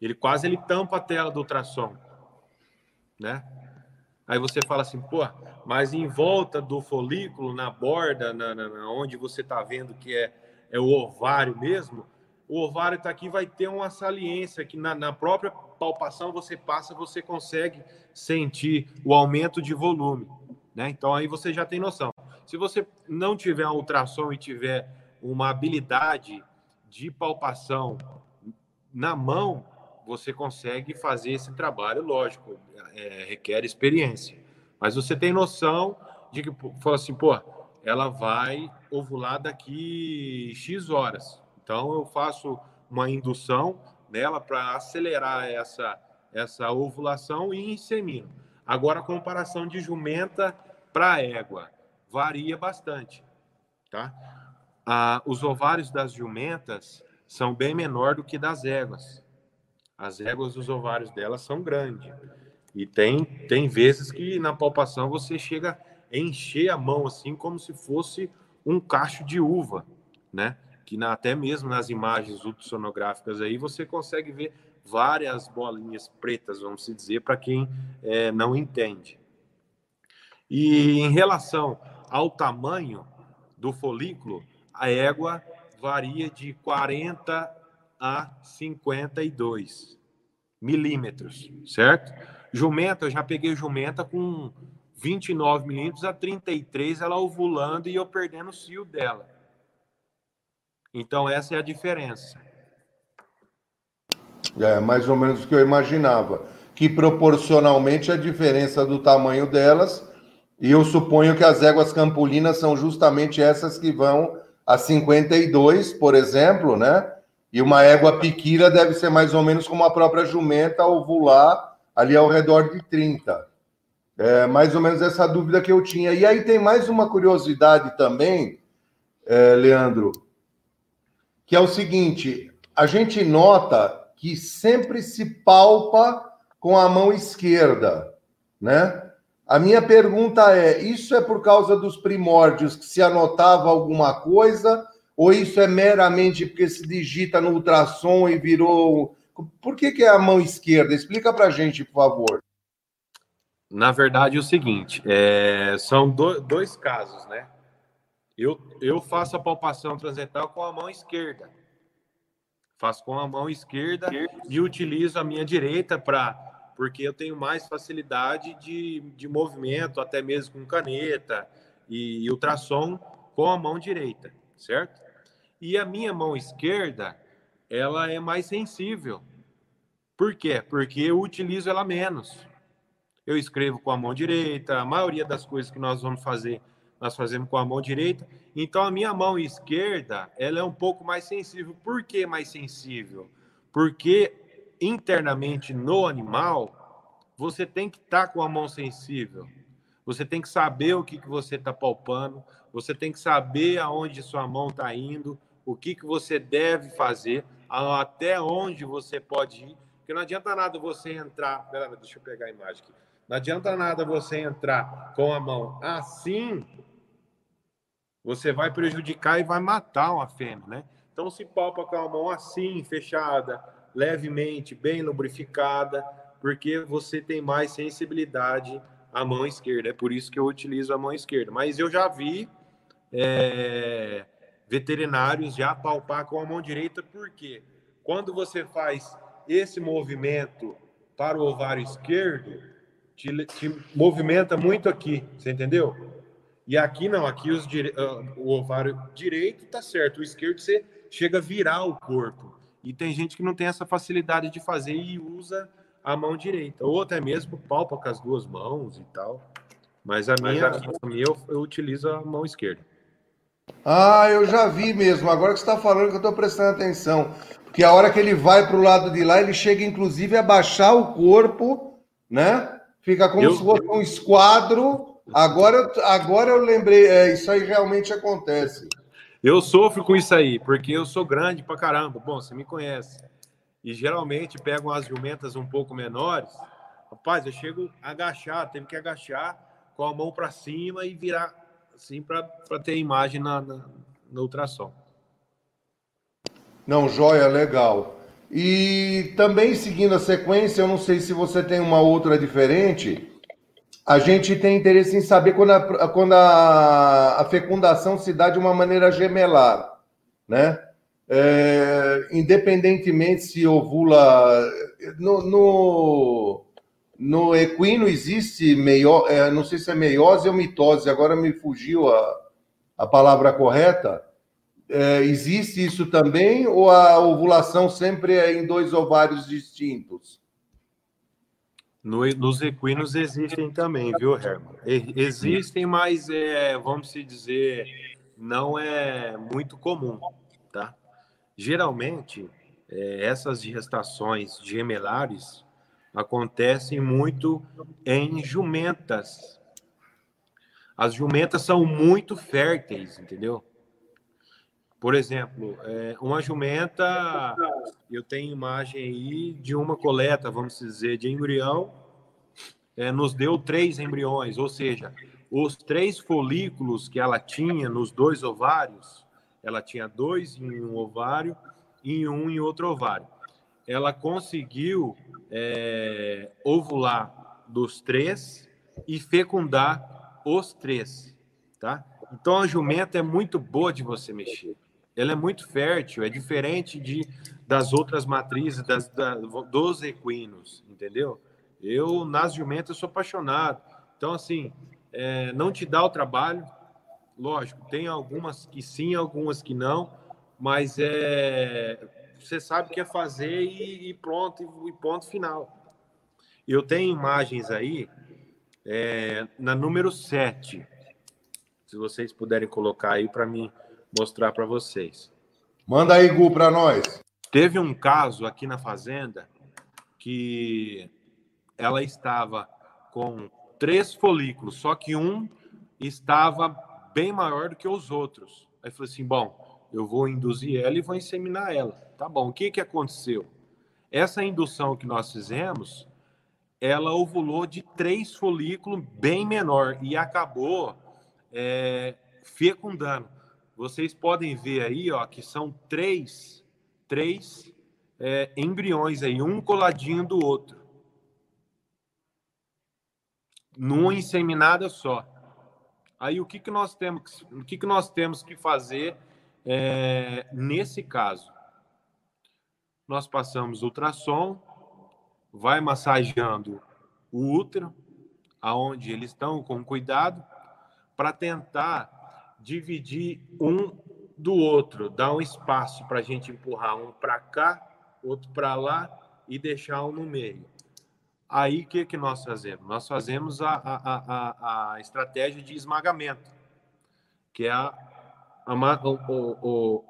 Ele quase ele tampa a tela do ultrassom, né? Aí você fala assim, pô, mas em volta do folículo, na borda, na, na onde você está vendo que é, é o ovário mesmo, o ovário está aqui, vai ter uma saliência que na, na própria palpação você passa, você consegue sentir o aumento de volume, né? Então aí você já tem noção. Se você não tiver um ultrassom e tiver uma habilidade de palpação na mão, você consegue fazer esse trabalho, lógico, é, requer experiência. Mas você tem noção de que, fala assim, pô, ela vai ovular daqui X horas. Então eu faço uma indução nela para acelerar essa, essa ovulação e insemino. Agora, a comparação de jumenta para égua varia bastante, tá? Ah, os ovários das jumentas são bem menor do que das éguas. As éguas, os ovários delas são grandes. E tem, tem vezes que na palpação você chega a encher a mão assim como se fosse um cacho de uva, né? Que na, até mesmo nas imagens ultrassonográficas aí você consegue ver várias bolinhas pretas, vamos dizer, para quem é, não entende. E em relação ao tamanho do folículo, a égua varia de 40 a 52 milímetros, certo? Jumenta, eu já peguei jumenta com 29 milímetros a 33, ela ovulando e eu perdendo o cio dela. Então, essa é a diferença. É mais ou menos o que eu imaginava. Que proporcionalmente a diferença do tamanho delas, e eu suponho que as éguas campulinas são justamente essas que vão a 52, por exemplo, né? E uma égua piquira deve ser mais ou menos como a própria jumenta ovular ali ao redor de 30. É mais ou menos essa dúvida que eu tinha. E aí tem mais uma curiosidade também, é, Leandro, que é o seguinte: a gente nota que sempre se palpa com a mão esquerda, né? A minha pergunta é: isso é por causa dos primórdios que se anotava alguma coisa? Ou isso é meramente porque se digita no ultrassom e virou. Por que, que é a mão esquerda? Explica para gente, por favor. Na verdade, é o seguinte: é... são do... dois casos, né? Eu, eu faço a palpação transetal com a mão esquerda. Faço com a mão esquerda e utilizo a minha direita para porque eu tenho mais facilidade de, de movimento, até mesmo com caneta e, e ultrassom com a mão direita, certo? E a minha mão esquerda, ela é mais sensível. Por quê? Porque eu utilizo ela menos. Eu escrevo com a mão direita, a maioria das coisas que nós vamos fazer, nós fazemos com a mão direita. Então, a minha mão esquerda, ela é um pouco mais sensível. Por que mais sensível? Porque internamente no animal, você tem que estar tá com a mão sensível. Você tem que saber o que, que você está palpando, você tem que saber aonde sua mão está indo, o que, que você deve fazer, até onde você pode ir. Porque não adianta nada você entrar. Pera, deixa eu pegar a imagem aqui. Não adianta nada você entrar com a mão assim, você vai prejudicar e vai matar uma fêmea, né? Então se palpa com a mão assim, fechada, levemente, bem lubrificada, porque você tem mais sensibilidade à mão esquerda. É por isso que eu utilizo a mão esquerda. Mas eu já vi é, veterinários já palpar com a mão direita, porque quando você faz esse movimento para o ovário esquerdo, te, te movimenta muito aqui, você entendeu? E aqui não, aqui os dire... Ah, o ovário direito tá certo, o esquerdo você chega a virar o corpo. E tem gente que não tem essa facilidade de fazer e usa a mão direita, ou até mesmo palpa com as duas mãos e tal. Mas a minha, a minha eu, eu utilizo a mão esquerda. Ah, eu já vi mesmo. Agora que você está falando que eu estou prestando atenção. Porque a hora que ele vai para o lado de lá, ele chega inclusive a baixar o corpo, né? Fica como eu... se fosse um esquadro. Agora, agora eu lembrei, é, isso aí realmente acontece. Eu sofro com isso aí, porque eu sou grande pra caramba. Bom, você me conhece. E geralmente pegam as jumentas um pouco menores. Rapaz, eu chego a agachar, teve que agachar com a mão para cima e virar assim para ter imagem na, na, no ultrassom. Não, joia, legal. E também seguindo a sequência, eu não sei se você tem uma outra diferente. A gente tem interesse em saber quando a, quando a, a fecundação se dá de uma maneira gemelar, né? É, independentemente se ovula no, no, no equino existe meio, é, não sei se é meiose ou mitose, agora me fugiu a, a palavra correta. É, existe isso também ou a ovulação sempre é em dois ovários distintos? No, nos equinos existem também, viu, Herman? Existem, mas é, vamos se dizer, não é muito comum, tá? Geralmente, é, essas gestações gemelares acontecem muito em jumentas. As jumentas são muito férteis, entendeu? Por exemplo, é, uma jumenta, eu tenho imagem aí de uma coleta, vamos dizer, de embrião, é, nos deu três embriões, ou seja, os três folículos que ela tinha nos dois ovários, ela tinha dois em um ovário e um em outro ovário. Ela conseguiu é, ovular dos três e fecundar os três, tá? Então a jumenta é muito boa de você mexer ela é muito fértil, é diferente de das outras matrizes das, da, dos equinos, entendeu? Eu, nas jumentas, sou apaixonado. Então, assim, é, não te dá o trabalho, lógico, tem algumas que sim, algumas que não, mas é, você sabe o que é fazer e, e pronto, e, ponto final. Eu tenho imagens aí, é, na número 7, se vocês puderem colocar aí para mim mostrar para vocês. Manda aí, Gu, para nós. Teve um caso aqui na fazenda que ela estava com três folículos, só que um estava bem maior do que os outros. Aí falou assim: bom, eu vou induzir ela e vou inseminar ela. Tá bom, o que, que aconteceu? Essa indução que nós fizemos, ela ovulou de três folículos bem menor e acabou é, fecundando vocês podem ver aí, ó, que são três, três é, embriões aí, um coladinho do outro, numa inseminada só. Aí o que que nós temos, o que que nós temos que fazer é, nesse caso? Nós passamos ultrassom, vai massageando o útero, aonde eles estão com cuidado, para tentar dividir um do outro, dar um espaço para a gente empurrar um para cá, outro para lá e deixar um no meio. Aí o que, que nós fazemos? Nós fazemos a, a, a, a estratégia de esmagamento, que é a, a, o, o,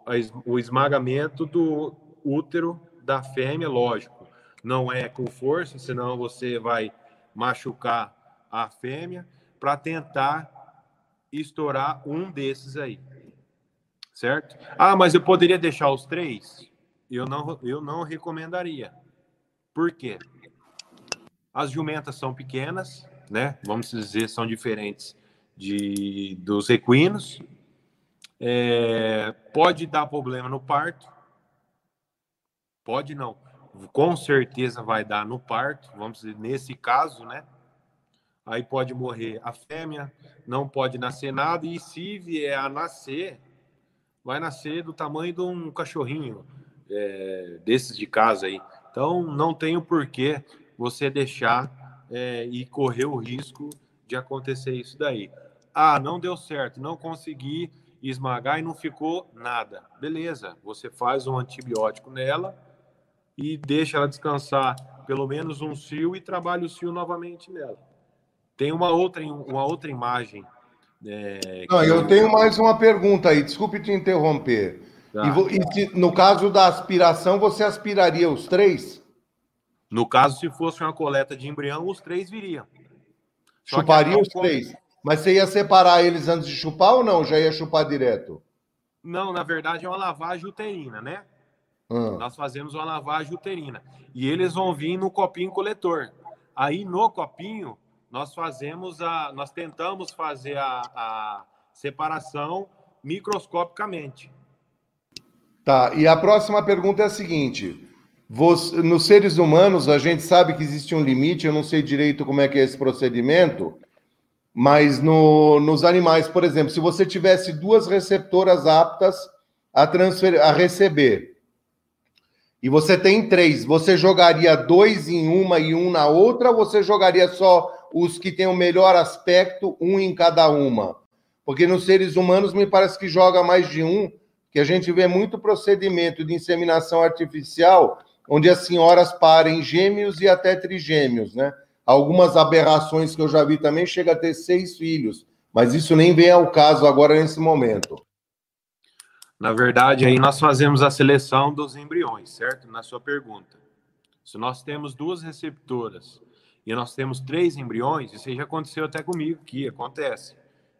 o esmagamento do útero da fêmea, lógico. Não é com força, senão você vai machucar a fêmea, para tentar estourar um desses aí. Certo? Ah, mas eu poderia deixar os três? Eu não, eu não recomendaria. Por quê? As jumentas são pequenas, né? Vamos dizer, são diferentes de, dos equinos. É, pode dar problema no parto. Pode não. Com certeza vai dar no parto. Vamos dizer, nesse caso, né? Aí pode morrer a fêmea, não pode nascer nada, e se vier a nascer, vai nascer do tamanho de um cachorrinho é, desses de casa aí. Então, não tem o porquê você deixar é, e correr o risco de acontecer isso daí. Ah, não deu certo, não consegui esmagar e não ficou nada. Beleza, você faz um antibiótico nela e deixa ela descansar pelo menos um cio e trabalha o cio novamente nela. Tem uma outra, uma outra imagem. É, Não, eu tenho mais uma pergunta aí, desculpe te interromper. Tá. E, e no caso da aspiração, você aspiraria os três? No caso, se fosse uma coleta de embrião, os três viriam. Só Chuparia os três. Mas você ia separar eles antes de chupar ou não? Já ia chupar direto? Não, na verdade é uma lavagem uterina, né? Hum. Nós fazemos uma lavagem uterina. E eles vão vir no copinho coletor. Aí no copinho nós fazemos a, nós tentamos fazer a, a separação microscopicamente. Tá, e a próxima pergunta é a seguinte: você, nos seres humanos, a gente sabe que existe um limite, eu não sei direito como é que é esse procedimento, mas no, nos animais, por exemplo, se você tivesse duas receptoras aptas a, transfer, a receber, e você tem três, você jogaria dois em uma e um na outra, ou você jogaria só os que têm o melhor aspecto, um em cada uma. Porque nos seres humanos me parece que joga mais de um, que a gente vê muito procedimento de inseminação artificial, onde as senhoras parem gêmeos e até trigêmeos, né? Algumas aberrações que eu já vi também chega a ter seis filhos, mas isso nem vem ao caso agora nesse momento. Na verdade, aí nós fazemos a seleção dos embriões, certo? Na sua pergunta. Se nós temos duas receptoras e nós temos três embriões, isso já aconteceu até comigo, que acontece.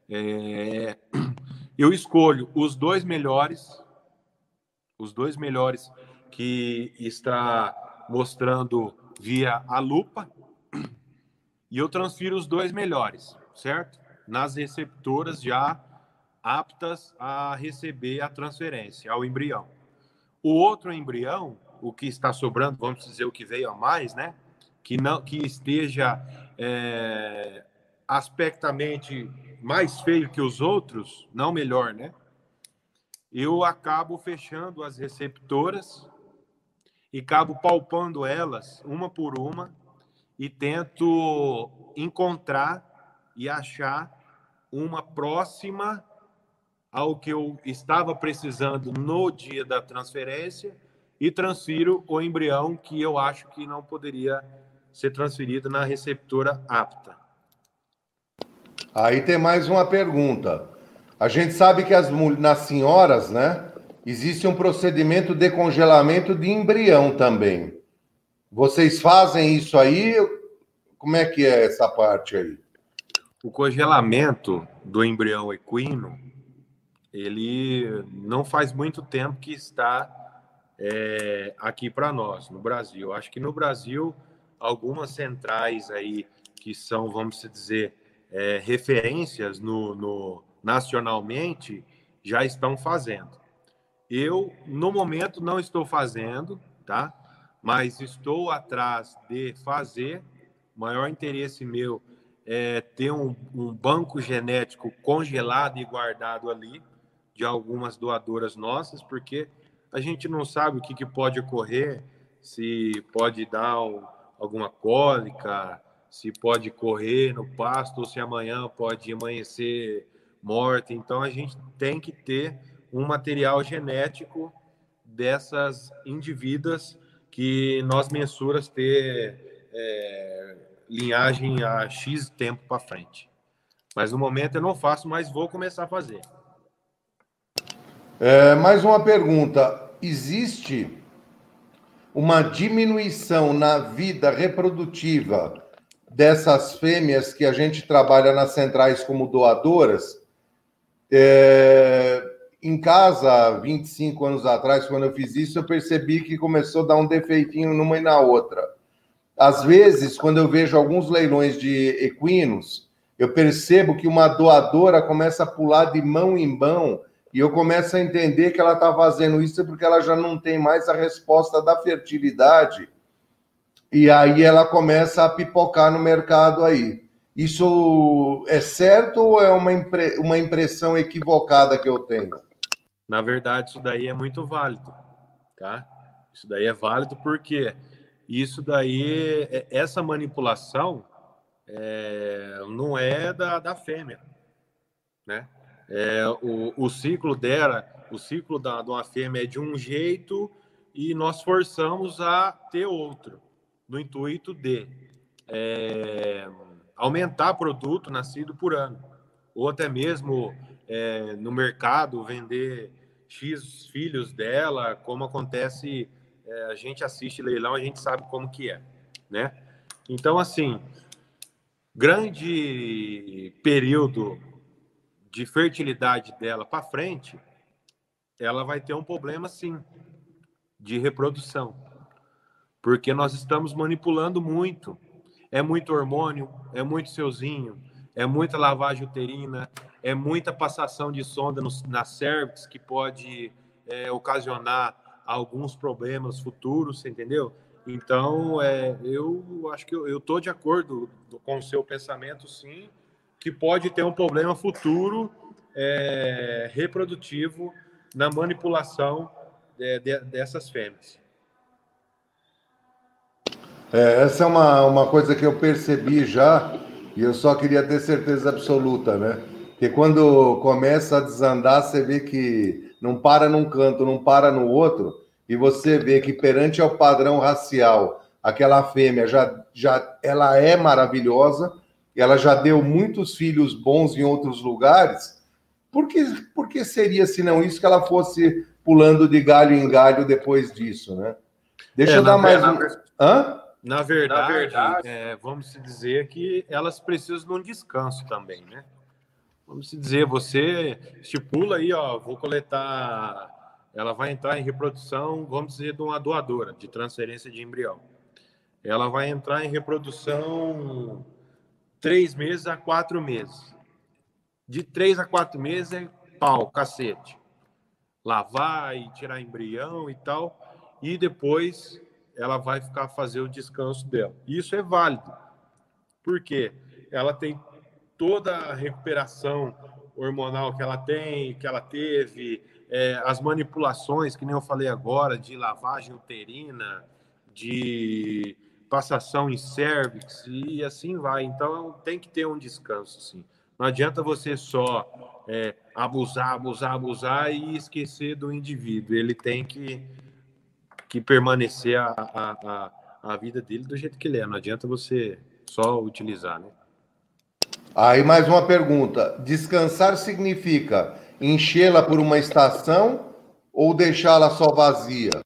É... *clears throat* Eu escolho os dois melhores, os dois melhores que está mostrando via a lupa, e eu transfiro os dois melhores, certo? Nas receptoras já aptas a receber a transferência ao embrião. O outro embrião, o que está sobrando, vamos dizer o que veio a mais, né? Que não que esteja é, aspectamente mais feio que os outros, não melhor, né? Eu acabo fechando as receptoras e acabo palpando elas uma por uma e tento encontrar e achar uma próxima ao que eu estava precisando no dia da transferência e transfiro o embrião que eu acho que não poderia ser transferido na receptora apta. Aí tem mais uma pergunta. A gente sabe que as nas senhoras, né, existe um procedimento de congelamento de embrião também. Vocês fazem isso aí? Como é que é essa parte aí? O congelamento do embrião equino, ele não faz muito tempo que está é, aqui para nós, no Brasil. Acho que no Brasil, algumas centrais aí que são, vamos dizer, é, referências no, no, nacionalmente, já estão fazendo. Eu, no momento, não estou fazendo, tá? Mas estou atrás de fazer. O maior interesse meu é ter um, um banco genético congelado e guardado ali de algumas doadoras nossas, porque a gente não sabe o que, que pode ocorrer, se pode dar alguma cólica, se pode correr no pasto, ou se amanhã pode amanhecer morta. Então a gente tem que ter um material genético dessas indivíduas que nós mensuras ter é, linhagem a X tempo para frente. Mas no momento eu não faço, mas vou começar a fazer. É, mais uma pergunta. Existe uma diminuição na vida reprodutiva dessas fêmeas que a gente trabalha nas centrais como doadoras? É, em casa, 25 anos atrás, quando eu fiz isso, eu percebi que começou a dar um defeitinho numa e na outra. Às vezes, quando eu vejo alguns leilões de equinos, eu percebo que uma doadora começa a pular de mão em mão e eu começo a entender que ela está fazendo isso porque ela já não tem mais a resposta da fertilidade. E aí ela começa a pipocar no mercado aí. Isso é certo ou é uma, impre... uma impressão equivocada que eu tenho? Na verdade, isso daí é muito válido, tá? Isso daí é válido porque isso daí, é, essa manipulação é, não é da, da fêmea, né? É, o, o ciclo dela, o ciclo da, de uma fêmea é de um jeito e nós forçamos a ter outro, no intuito de é, aumentar produto nascido por ano, ou até mesmo é, no mercado vender X filhos dela, como acontece, é, a gente assiste leilão, a gente sabe como que é, né? Então, assim, grande período de fertilidade dela para frente, ela vai ter um problema, sim, de reprodução, porque nós estamos manipulando muito. É muito hormônio, é muito seuzinho, é muita lavagem uterina, é muita passação de sonda no, na cervix que pode é, ocasionar alguns problemas futuros, entendeu? Então, é, eu acho que eu estou de acordo com o seu pensamento, sim, que pode ter um problema futuro é, reprodutivo na manipulação de, de, dessas fêmeas. É, essa é uma, uma coisa que eu percebi já, e eu só queria ter certeza absoluta, né? Porque quando começa a desandar, você vê que não para num canto, não para no outro, e você vê que perante ao padrão racial, aquela fêmea já, já ela é maravilhosa, ela já deu muitos filhos bons em outros lugares, Por que, por que seria, se não isso, que ela fosse pulando de galho em galho depois disso, né? Deixa é, eu dar mais um. Hã? Na verdade, Na verdade é, vamos dizer que elas precisam de um descanso também, né? Vamos dizer, você estipula aí, ó, vou coletar, ela vai entrar em reprodução, vamos dizer, de uma doadora de transferência de embrião. Ela vai entrar em reprodução três meses a quatro meses. De três a quatro meses é pau, cacete. Lavar e tirar embrião e tal. E depois ela vai ficar fazer o descanso dela. Isso é válido. Por quê? Ela tem toda a recuperação hormonal que ela tem, que ela teve, é, as manipulações, que nem eu falei agora, de lavagem uterina, de passação em cervix e assim vai. Então tem que ter um descanso, sim. Não adianta você só é, abusar, abusar, abusar e esquecer do indivíduo. Ele tem que que permanecer a, a, a, a vida dele do jeito que ele é. Não adianta você só utilizar, né? Aí mais uma pergunta. Descansar significa enchê-la por uma estação ou deixá-la só vazia?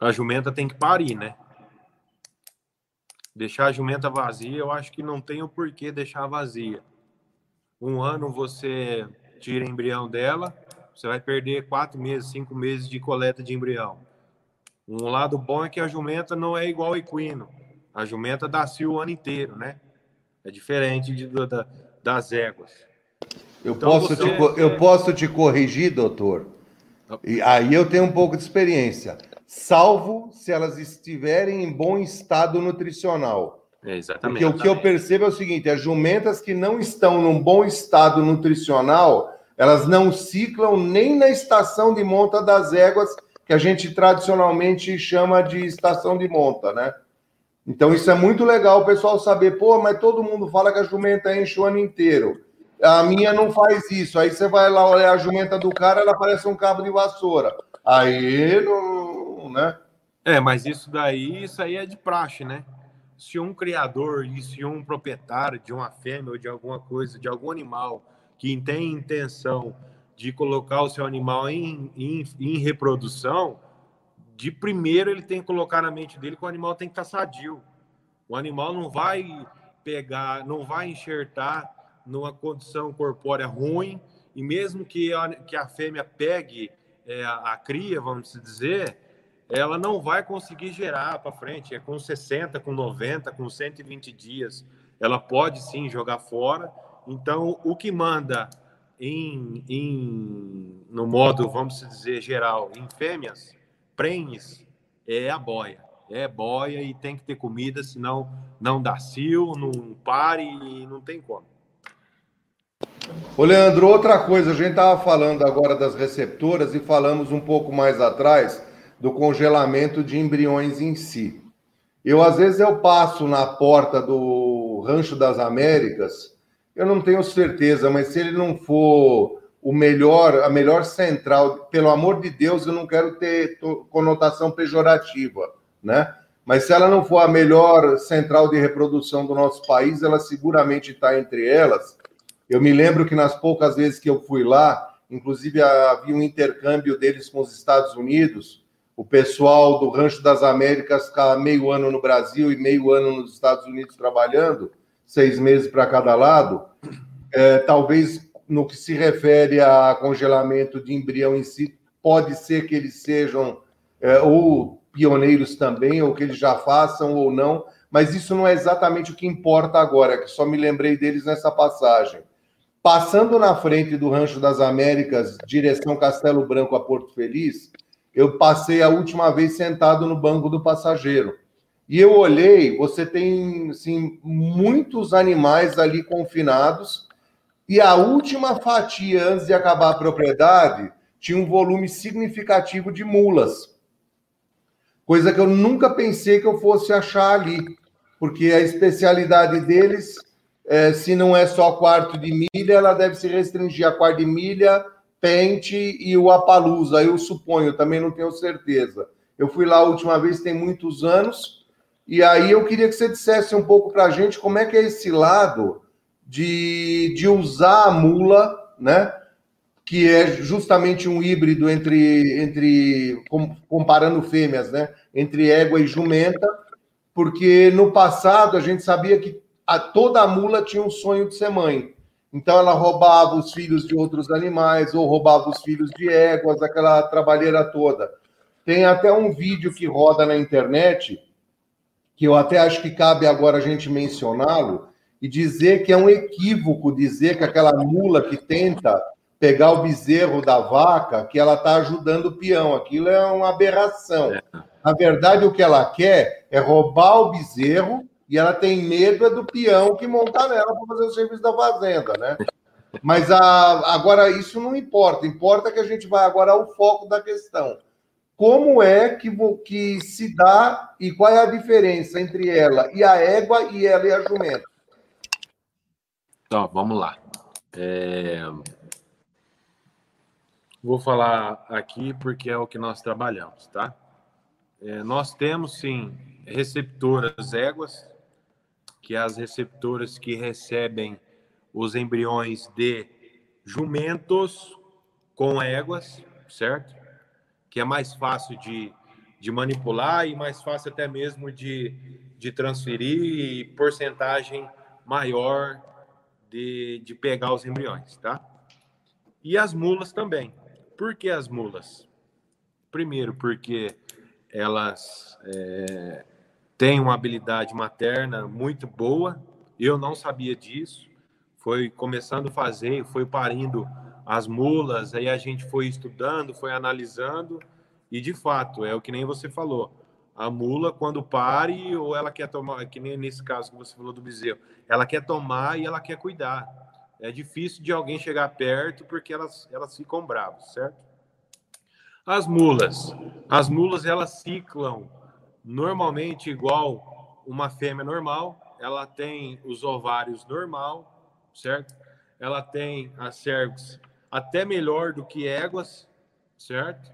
A jumenta tem que parir, né? Deixar a jumenta vazia, eu acho que não tem o porquê deixar vazia. Um ano você tira embrião dela, você vai perder quatro meses, cinco meses de coleta de embrião. Um lado bom é que a jumenta não é igual ao equino. A jumenta dá cio o ano inteiro, né? É diferente de, da, das éguas. Eu, então, posso você... te, eu posso te corrigir, doutor? E aí eu tenho um pouco de experiência. Salvo se elas estiverem em bom estado nutricional. É, exatamente. Porque o que eu percebo é o seguinte: as jumentas que não estão num bom estado nutricional, elas não ciclam nem na estação de monta das éguas que a gente tradicionalmente chama de estação de monta, né? Então isso é muito legal o pessoal saber, pô, mas todo mundo fala que a jumenta enche o ano inteiro. A minha não faz isso. Aí você vai lá olhar a jumenta do cara, ela parece um cabo de vassoura. Aí não, né? É, mas isso daí, isso aí é de praxe, né? Se um criador e se um proprietário de uma fêmea ou de alguma coisa, de algum animal que tem intenção de colocar o seu animal em, em, em, reprodução, de primeiro ele tem que colocar na mente dele que o animal tem que estar sadio. O animal não vai pegar, não vai enxertar numa condição corpórea ruim, e mesmo que a, que a fêmea pegue é, a, a cria, vamos dizer, ela não vai conseguir gerar para frente. É com 60, com 90, com 120 dias. Ela pode sim jogar fora. Então, o que manda em, em, no modo, vamos dizer, geral, em fêmeas, prenhes, é a boia. É boia e tem que ter comida, senão não dá cio, não pare e não tem como. Ô, Leandro, outra coisa, a gente estava falando agora das receptoras e falamos um pouco mais atrás do congelamento de embriões em si. Eu, às vezes, eu passo na porta do Rancho das Américas eu não tenho certeza, mas se ele não for o melhor, a melhor central, pelo amor de Deus, eu não quero ter conotação pejorativa, né? Mas se ela não for a melhor central de reprodução do nosso país, ela seguramente está entre elas. Eu me lembro que nas poucas vezes que eu fui lá, inclusive havia um intercâmbio deles com os Estados Unidos, o pessoal do Rancho das Américas ficar meio ano no Brasil e meio ano nos Estados Unidos trabalhando, seis meses para cada lado, é, talvez no que se refere a congelamento de embrião em si, pode ser que eles sejam é, ou pioneiros também, ou que eles já façam ou não, mas isso não é exatamente o que importa agora, que só me lembrei deles nessa passagem. Passando na frente do Rancho das Américas, direção Castelo Branco a Porto Feliz, eu passei a última vez sentado no banco do passageiro. E eu olhei, você tem assim, muitos animais ali confinados, e a última fatia, antes de acabar a propriedade, tinha um volume significativo de mulas. Coisa que eu nunca pensei que eu fosse achar ali, porque a especialidade deles, é, se não é só quarto de milha, ela deve se restringir a quarto de milha, pente e o apalusa, eu suponho, também não tenho certeza. Eu fui lá a última vez, tem muitos anos, e aí eu queria que você dissesse um pouco para a gente como é que é esse lado de, de usar a mula né? Que é justamente um híbrido entre, entre comparando fêmeas, né? Entre égua e jumenta, porque no passado a gente sabia que a, toda a mula tinha um sonho de ser mãe. Então ela roubava os filhos de outros animais ou roubava os filhos de éguas, aquela trabalheira toda. Tem até um vídeo que roda na internet que eu até acho que cabe agora a gente mencioná-lo e dizer que é um equívoco dizer que aquela mula que tenta pegar o bezerro da vaca, que ela está ajudando o peão. Aquilo é uma aberração. É. Na verdade, o que ela quer é roubar o bezerro e ela tem medo é do peão que montar nela para fazer o serviço da fazenda, né? Mas a, agora isso não importa. Importa que a gente vai agora ao foco da questão como é que, que se dá e qual é a diferença entre ela e a égua e ela e a jumenta? Então, vamos lá. É... Vou falar aqui porque é o que nós trabalhamos, tá? É, nós temos, sim, receptoras éguas, que as receptoras que recebem os embriões de jumentos com éguas, certo? que é mais fácil de, de manipular e mais fácil até mesmo de, de transferir e porcentagem maior de, de pegar os embriões, tá? E as mulas também. Por que as mulas? Primeiro, porque elas é, têm uma habilidade materna muito boa. Eu não sabia disso. Foi começando a fazer, foi parindo as mulas, aí a gente foi estudando, foi analisando, e de fato, é o que nem você falou. A mula, quando pare, ou ela quer tomar, que nem nesse caso que você falou do bezerro, ela quer tomar e ela quer cuidar. É difícil de alguém chegar perto porque elas, elas ficam bravas, certo? As mulas. As mulas, elas ciclam normalmente igual uma fêmea normal. Ela tem os ovários normal, certo? Ela tem as cervix até melhor do que éguas, certo?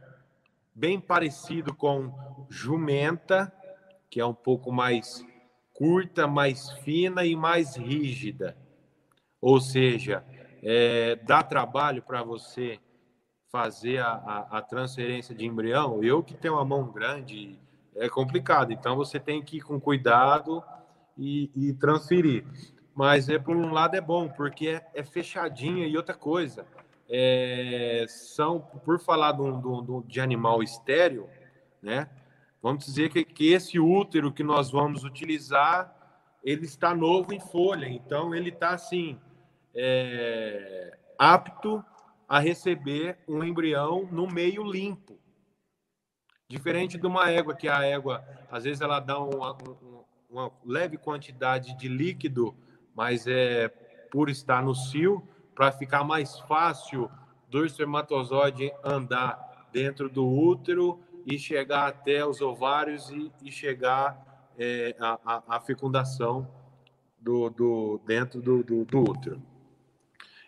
Bem parecido com jumenta, que é um pouco mais curta, mais fina e mais rígida. Ou seja, é, dá trabalho para você fazer a, a, a, transferência de embrião. Eu que tenho uma mão grande, é complicado. Então você tem que ir com cuidado e, e transferir. Mas é por um lado é bom, porque é, é fechadinha e outra coisa é, são, por falar de, um, de animal estéreo, né? Vamos dizer que, que esse útero que nós vamos utilizar, ele está novo em folha, então ele está assim é, apto a receber um embrião no meio limpo. Diferente de uma égua, que a égua, às vezes, ela dá uma, uma leve quantidade de líquido, mas é por estar no cio, para ficar mais fácil do espermatozoide andar dentro do útero e chegar até os ovários e, e chegar é, a, a, a, fecundação do, do dentro do, do, do, útero.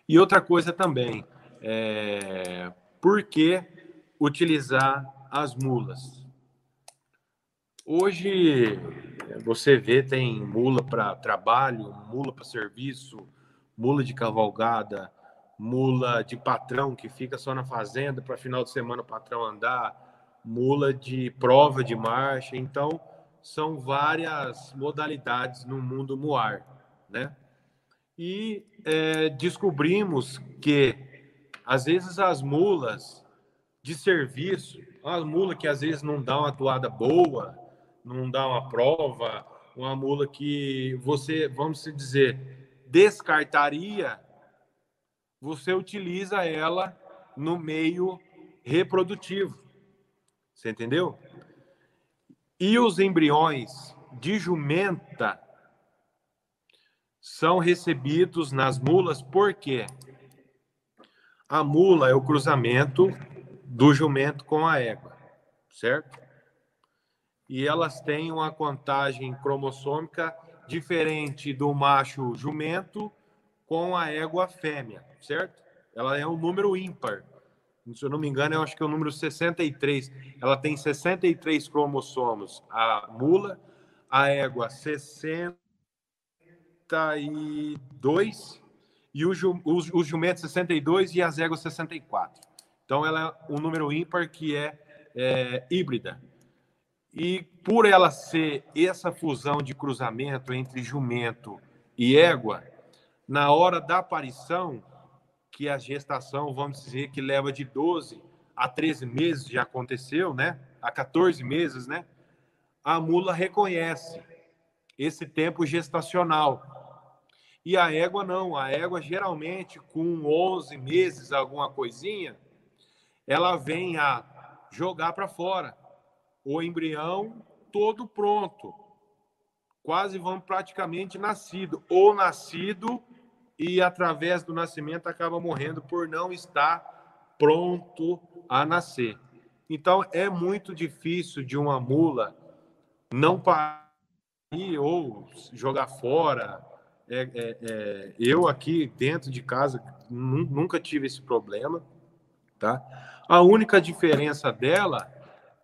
E outra coisa também, é, por que utilizar as mulas? Hoje você vê tem mula para trabalho, mula para serviço, mula de cavalgada, mula de patrão que fica só na fazenda para final de semana o patrão andar, mula de prova de marcha. Então, são várias modalidades no mundo muar, né? E é, descobrimos que às vezes as mulas de serviço, uma mula que às vezes não dá uma atuada boa, não dá uma prova, uma mula que você, vamos dizer, descartaria, você utiliza ela no meio reprodutivo. Você entendeu? E os embriões de jumenta são recebidos nas mulas porque a mula é o cruzamento do jumento com a égua, certo? E elas têm uma contagem cromossômica diferente do macho jumento com a égua fêmea, certo? Ela é um número ímpar. Se eu não me engano, eu acho que é o número 63. Ela tem 63 cromossomos. A mula, a égua 62 e o, os, os jumentos 62 e as éguas 64. Então, ela é um número ímpar que é, é híbrida. E por ela ser essa fusão de cruzamento entre jumento e égua, na hora da aparição, que a gestação, vamos dizer, que leva de 12 a 13 meses, já aconteceu, né? A 14 meses, né? A mula reconhece esse tempo gestacional. E a égua não, a égua geralmente com 11 meses, alguma coisinha, ela vem a jogar para fora o embrião todo pronto. Quase vão praticamente nascido, ou nascido e através do nascimento acaba morrendo por não estar pronto a nascer. Então é muito difícil de uma mula não parir ou jogar fora. É, é, é, eu aqui dentro de casa nunca tive esse problema, tá? A única diferença dela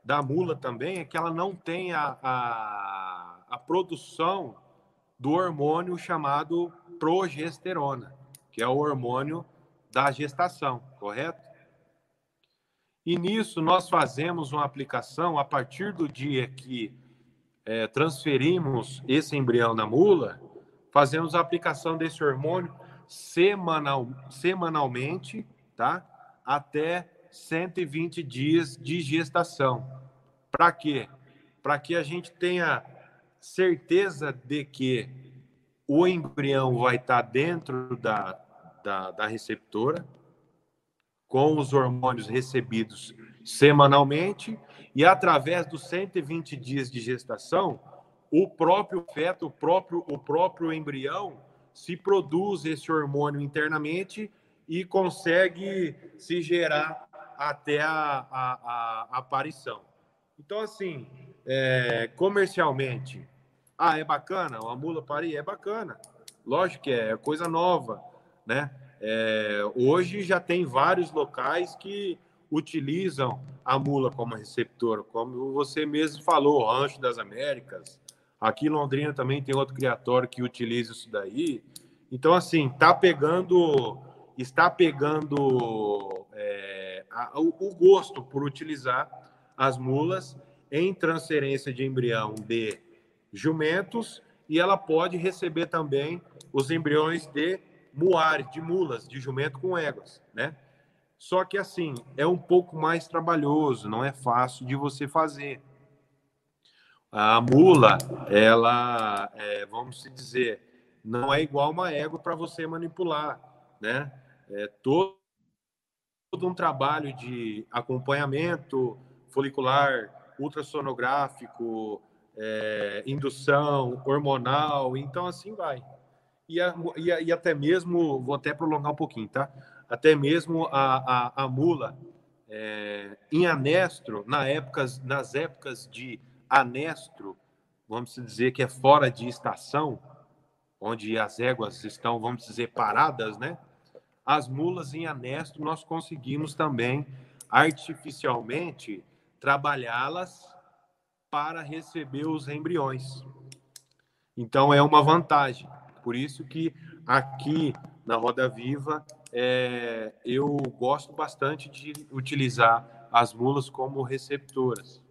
da mula também é que ela não tem a, a, a produção do hormônio chamado progesterona, que é o hormônio da gestação, correto? E nisso nós fazemos uma aplicação a partir do dia que é, transferimos esse embrião na mula, fazemos a aplicação desse hormônio semanal, semanalmente, tá? Até 120 dias de gestação. Para quê? Para que a gente tenha certeza de que o embrião vai estar dentro da, da, da receptora, com os hormônios recebidos semanalmente, e através dos 120 dias de gestação, o próprio feto, o próprio, o próprio embrião, se produz esse hormônio internamente e consegue se gerar até a, a, a aparição. Então, assim, é, comercialmente, ah, é bacana? Uma mula parir? É bacana. Lógico que é, é coisa nova, né? É, hoje já tem vários locais que utilizam a mula como receptor, como você mesmo falou, Rancho das Américas. Aqui em Londrina também tem outro criatório que utiliza isso daí. Então, assim, tá pegando, está pegando é, a, o, o gosto por utilizar as mulas em transferência de embrião de jumentos e ela pode receber também os embriões de muares, de mulas, de jumento com éguas, né? Só que assim, é um pouco mais trabalhoso, não é fácil de você fazer. A mula, ela, é, vamos dizer, não é igual uma égua para você manipular, né? É todo, todo um trabalho de acompanhamento, folicular, ultrassonográfico, é, indução, hormonal, então assim vai. E, a, e, a, e, até mesmo, vou até prolongar um pouquinho, tá? Até mesmo a, a, a mula é, em anestro, na épocas, nas épocas de anestro, vamos dizer que é fora de estação, onde as éguas estão, vamos dizer, paradas, né? As mulas em anestro nós conseguimos também artificialmente trabalhá-las para receber os embriões. Então é uma vantagem. Por isso que aqui na Roda Viva é, eu gosto bastante de utilizar as mulas como receptoras.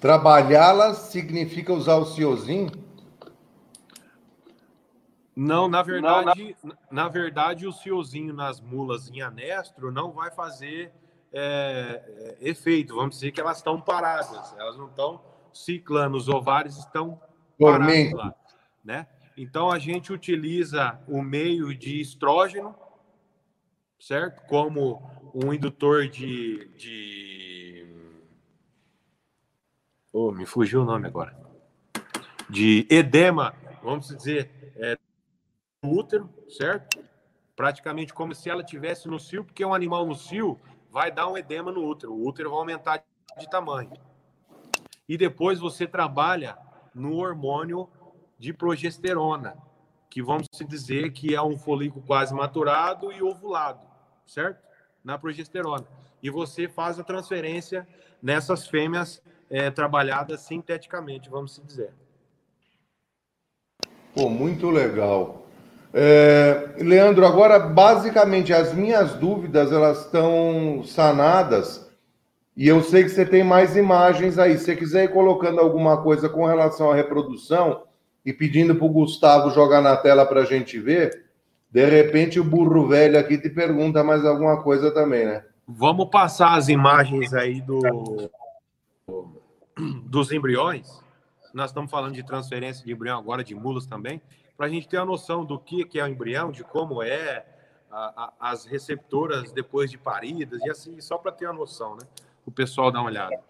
Trabalhá-las significa usar o ciozinho? Não, na verdade, não, na... na verdade, o ciozinho nas mulas em anestro não vai fazer é, é, efeito. Vamos dizer que elas estão paradas, elas não estão ciclando, os ovários estão parados lá, né? Então a gente utiliza o meio de estrógeno, certo? Como um indutor de, de... Oh, me fugiu o nome agora. De edema, vamos dizer, é, útero, certo? Praticamente como se ela tivesse no cio, porque um animal no cio, vai dar um edema no útero. O útero vai aumentar de tamanho. E depois você trabalha no hormônio de progesterona, que vamos dizer que é um folículo quase maturado e ovulado, certo? Na progesterona. E você faz a transferência nessas fêmeas é, trabalhadas sinteticamente, vamos dizer. Pô, muito legal. É, Leandro, agora basicamente as minhas dúvidas elas estão sanadas e eu sei que você tem mais imagens aí. Se você quiser ir colocando alguma coisa com relação à reprodução e pedindo para o Gustavo jogar na tela para a gente ver, de repente o burro velho aqui te pergunta mais alguma coisa também, né? Vamos passar as imagens aí do dos embriões. Nós estamos falando de transferência de embrião agora de mulas também para a gente ter a noção do que, que é o embrião, de como é a, a, as receptoras depois de paridas, e assim, só para ter a noção, né? O pessoal dá uma olhada.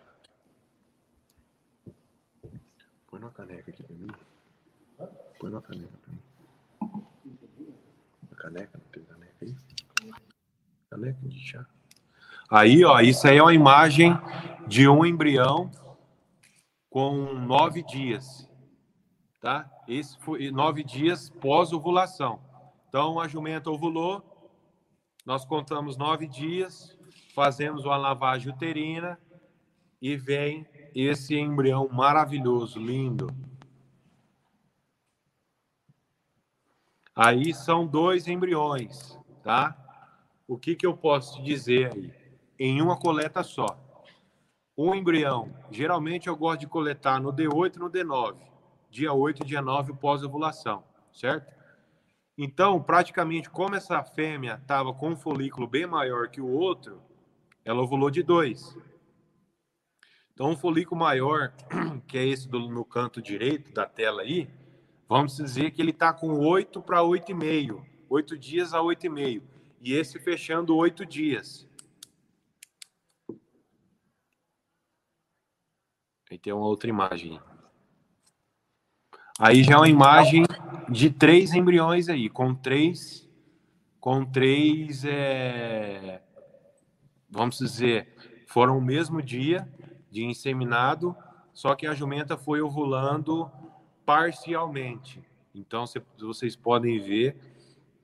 Põe uma caneca aqui para mim. Põe uma caneca para mim. Uma caneca, não tem caneca aí? Caneca de chá. Aí, ó, isso aí é uma imagem de um embrião com nove dias tá? Esse foi nove dias pós-ovulação. Então, a jumenta ovulou, nós contamos nove dias, fazemos uma lavagem uterina e vem esse embrião maravilhoso, lindo. Aí são dois embriões, tá? O que, que eu posso te dizer aí? Em uma coleta só. Um embrião, geralmente eu gosto de coletar no D8 e no D9 dia 8 e dia 9 pós-ovulação, certo? Então, praticamente, como essa fêmea estava com um folículo bem maior que o outro, ela ovulou de dois. Então, um folículo maior, *clears throat* que é esse do, no canto direito da tela aí, vamos dizer que ele está com 8 para 8,5. 8 dias a 8,5. E esse fechando 8 dias. Aí tem uma outra imagem. Aí já é uma imagem de três embriões aí, com três, com três, é, vamos dizer, foram o mesmo dia de inseminado, só que a jumenta foi ovulando parcialmente. Então vocês podem ver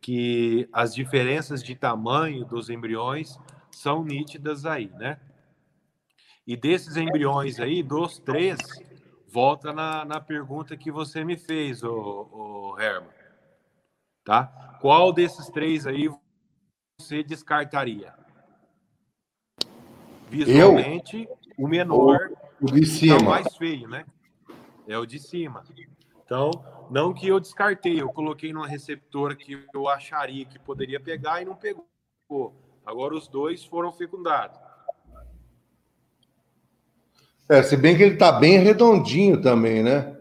que as diferenças de tamanho dos embriões são nítidas aí, né? E desses embriões aí, dos três, volta na, na pergunta que você me fez, o, o Herman. Tá? Qual desses três aí você descartaria? Visualmente, Eu? o menor o de cima. é o mais feio, né? É o de cima. Então, não que eu descartei, eu coloquei numa receptora que eu acharia que poderia pegar e não pegou. Agora os dois foram fecundados. É, se bem que ele tá bem redondinho também, né?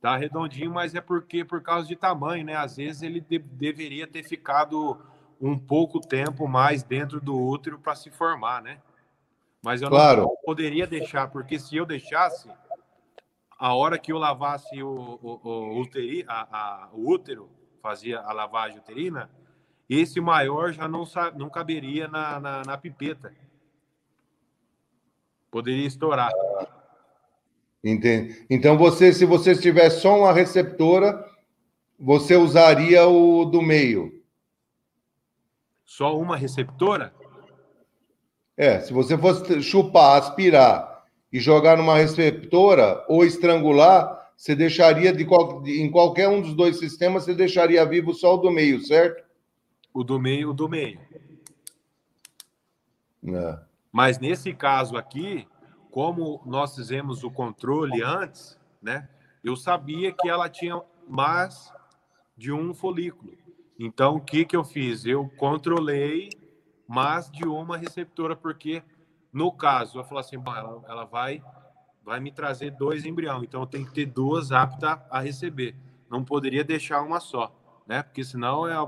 Tá redondinho, mas é porque por causa de tamanho, né? Às vezes ele de deveria ter ficado um pouco tempo mais dentro do útero para se formar, né? Mas eu claro. não poderia deixar, porque se eu deixasse, a hora que eu lavasse o, o, o, uteri, a, a, o útero, fazia a lavagem uterina, esse maior já não, não caberia na, na, na pipeta. Poderia estourar. Entende? Então, você, se você tivesse só uma receptora, você usaria o do meio. Só uma receptora? É, se você fosse chupar, aspirar e jogar numa receptora ou estrangular, você deixaria de, em qualquer um dos dois sistemas, você deixaria vivo só o do meio, certo? O do meio, o do meio. É. Mas nesse caso aqui, como nós fizemos o controle antes, né? Eu sabia que ela tinha mais de um folículo. Então, o que, que eu fiz? Eu controlei mais de uma receptora, porque no caso, eu falei assim, bom, ela, ela vai, vai me trazer dois embriões, então eu tenho que ter duas aptas a receber. Não poderia deixar uma só, né? Porque senão é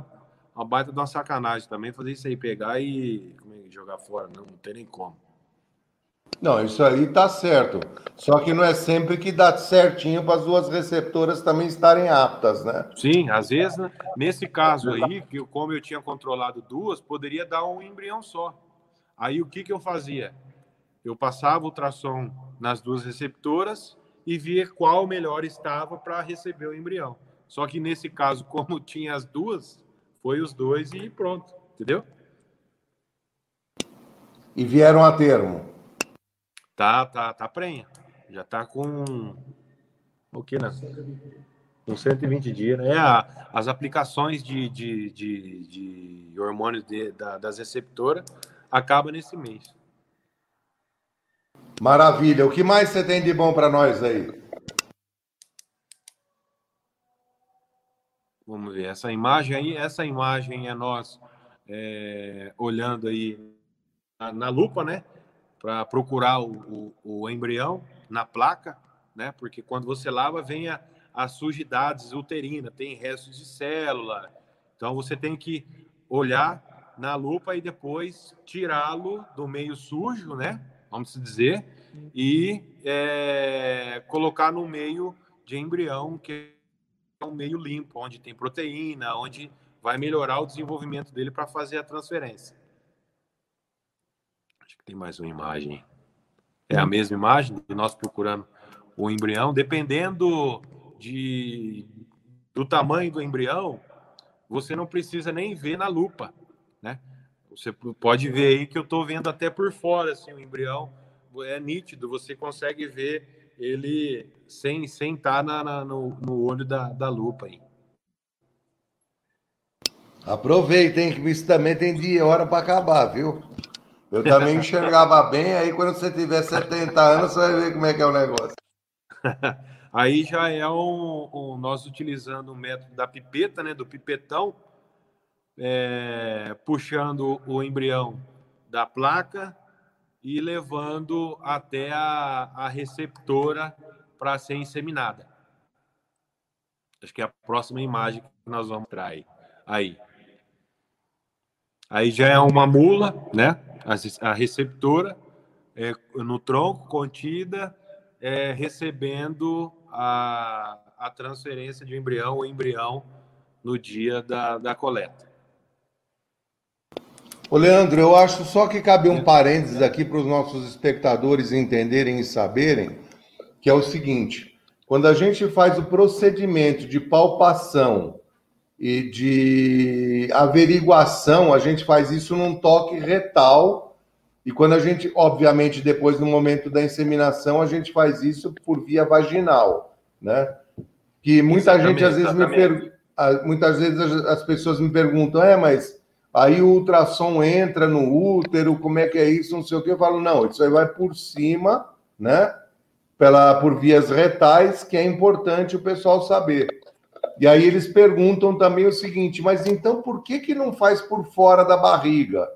uma baita de uma sacanagem também fazer isso aí, pegar e jogar fora. Não, não tem nem como. Não, isso aí tá certo. Só que não é sempre que dá certinho para as duas receptoras também estarem aptas, né? Sim, às vezes, né? nesse caso aí, que como eu tinha controlado duas, poderia dar um embrião só. Aí o que, que eu fazia? Eu passava o ultrassom nas duas receptoras e via qual melhor estava para receber o embrião. Só que nesse caso, *laughs* como tinha as duas, foi os dois e pronto, entendeu? E vieram a termo. Tá, tá, tá prenha. Já tá com o que, né? Com 120 dias, né? É a, as aplicações de, de, de, de hormônios de, da, das receptoras acaba nesse mês. Maravilha. O que mais você tem de bom para nós aí? Vamos ver, essa imagem aí, essa imagem é nós é, olhando aí na, lupa, né? Para procurar o, o, o, embrião na placa, né? Porque quando você lava, vem a, as sujidades uterinas, tem restos de célula. Então você tem que olhar na lupa e depois tirá-lo do meio sujo, né? Vamos dizer, e é, colocar no meio de embrião que um meio limpo, onde tem proteína, onde vai melhorar o desenvolvimento dele para fazer a transferência. Tem mais uma imagem. É a mesma imagem de nós procurando o embrião, dependendo de, do tamanho do embrião, você não precisa nem ver na lupa, né? Você pode ver aí que eu estou vendo até por fora, assim, o embrião é nítido, você consegue ver ele sem sem estar tá na, na, no, no olho da, da lupa aí. Aproveitem que isso também tem dia hora para acabar, viu? Eu também enxergava bem, aí quando você tiver 70 anos, você vai ver como é que é o negócio. *laughs* Aí já é um, um, nós utilizando o método da pipeta, né, do pipetão, é, puxando o embrião da placa e levando até a, a receptora para ser inseminada. Acho que é a próxima imagem que nós vamos trair aí. Aí já é uma mula, né? A, receptora é, no tronco contida, é, recebendo a, a transferência de um embrião ou embrião no dia da, da coleta. Ô Leandro, eu acho só que cabe um parênteses aqui para os nossos espectadores entenderem e saberem, que é o seguinte: quando a gente faz o procedimento de palpação e de averiguação, a gente faz isso num toque retal. E quando a gente, obviamente, depois no momento da inseminação, a gente faz isso por via vaginal, né? Que muita exatamente, gente às vezes exatamente. me pergunta, muitas vezes as pessoas me perguntam, é, mas Aí o ultrassom entra no útero, como é que é isso, não sei o que. Eu falo, não, isso aí vai por cima, né? Pela, por vias retais, que é importante o pessoal saber. E aí eles perguntam também o seguinte, mas então por que, que não faz por fora da barriga?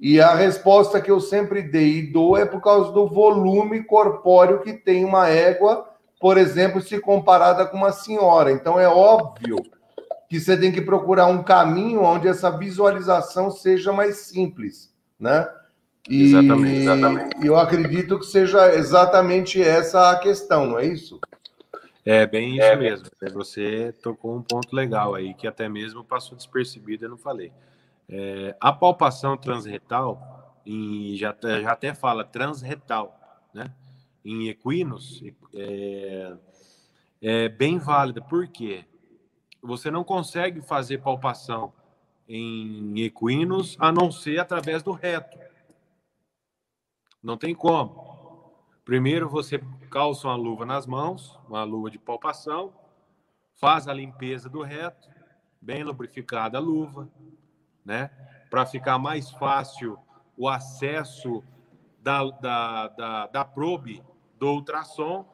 E a resposta que eu sempre dei e dou é por causa do volume corpóreo que tem uma égua, por exemplo, se comparada com uma senhora. Então é óbvio que você tem que procurar um caminho onde essa visualização seja mais simples, né? E exatamente, exatamente. eu acredito que seja exatamente essa a questão, não é isso? É bem isso é. mesmo. Você tocou um ponto legal aí que até mesmo passou despercebido, eu não falei. É, a palpação transretal, em, já, já até fala transretal, né? Em equinos, é, é bem válida. Por quê? você não consegue fazer palpação em equinos a não ser através do reto. Não tem como. Primeiro você calça uma luva nas mãos, uma luva de palpação, faz a limpeza do reto, bem lubrificada a luva, né? Para ficar mais fácil o acesso da, da, da, da probe do ultrassom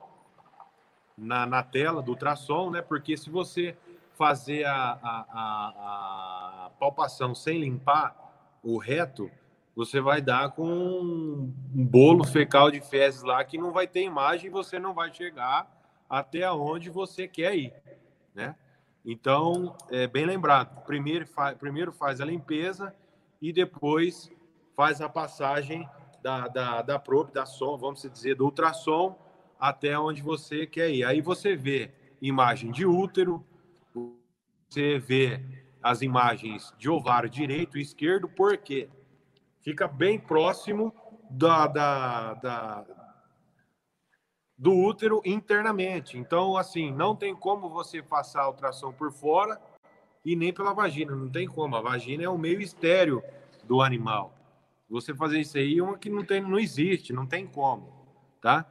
na, na tela do ultrassom, né? Porque se você fazer a, a, a, a palpação sem limpar o reto, você vai dar com um bolo fecal de fezes lá que não vai ter imagem e você não vai chegar até onde você quer ir, né? Então, é bem lembrado, primeiro, fa primeiro faz a limpeza e depois faz a passagem da, da, da probe, da som, vamos dizer, do ultrassom até onde você quer ir. Aí você vê imagem de útero, você vê as imagens de ovário direito e esquerdo, porque fica bem próximo da, da, da, do útero internamente. Então, assim, não tem como você passar a ultrassom por fora e nem pela vagina. Não tem como. A vagina é o meio estéreo do animal. Você fazer isso aí é uma que não, tem, não existe, não tem como, tá?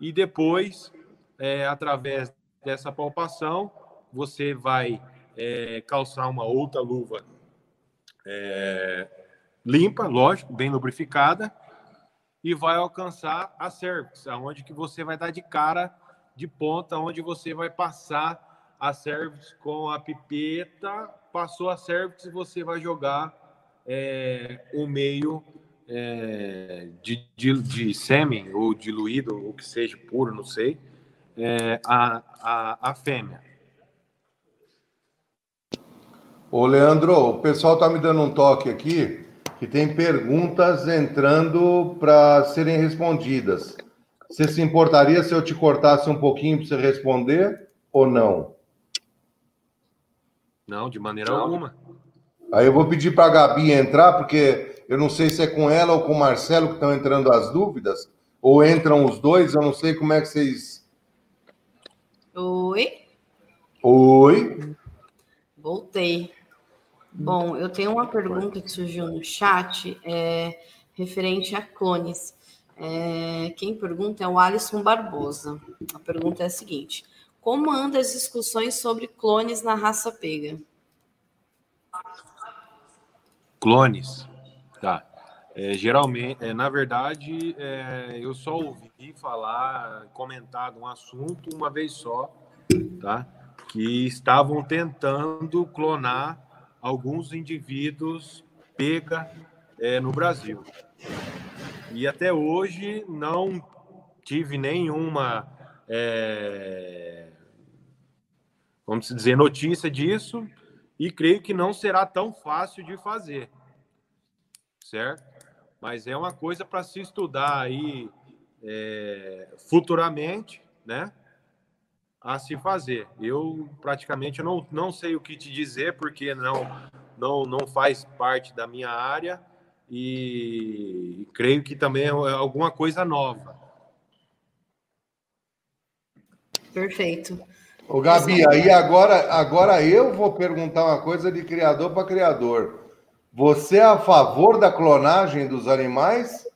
E depois, é, através dessa palpação, você vai é, calçar uma outra luva é, limpa, lógico, bem lubrificada, e vai alcançar a cervix, aonde que você vai dar de cara de ponta, onde você vai passar a cervix com a pipeta, passou a cervix e você vai jogar é, o meio é, de, de, de sêmen ou diluído, ou que seja puro, não sei, é, a, a, a fêmea. Ô, Leandro, o pessoal está me dando um toque aqui que tem perguntas entrando para serem respondidas. Você se importaria se eu te cortasse um pouquinho para você responder ou não? Não, de maneira não. alguma. Aí eu vou pedir para a Gabi entrar, porque eu não sei se é com ela ou com o Marcelo que estão entrando as dúvidas, ou entram os dois, eu não sei como é que vocês. Oi? Oi? Voltei. Bom, eu tenho uma pergunta que surgiu no chat é, referente a clones. É, quem pergunta é o Alisson Barbosa. A pergunta é a seguinte: Como andam as discussões sobre clones na raça pega? Clones, tá. É, geralmente, é, na verdade, é, eu só ouvi falar, comentado um assunto uma vez só, tá? Que estavam tentando clonar alguns indivíduos pega é, no Brasil. E até hoje não tive nenhuma, é, vamos dizer, notícia disso e creio que não será tão fácil de fazer, certo? Mas é uma coisa para se estudar aí é, futuramente, né? A se fazer. Eu praticamente não, não sei o que te dizer, porque não, não, não faz parte da minha área e creio que também é alguma coisa nova. Perfeito. O Gabi, aí agora, agora eu vou perguntar uma coisa de criador para criador. Você é a favor da clonagem dos animais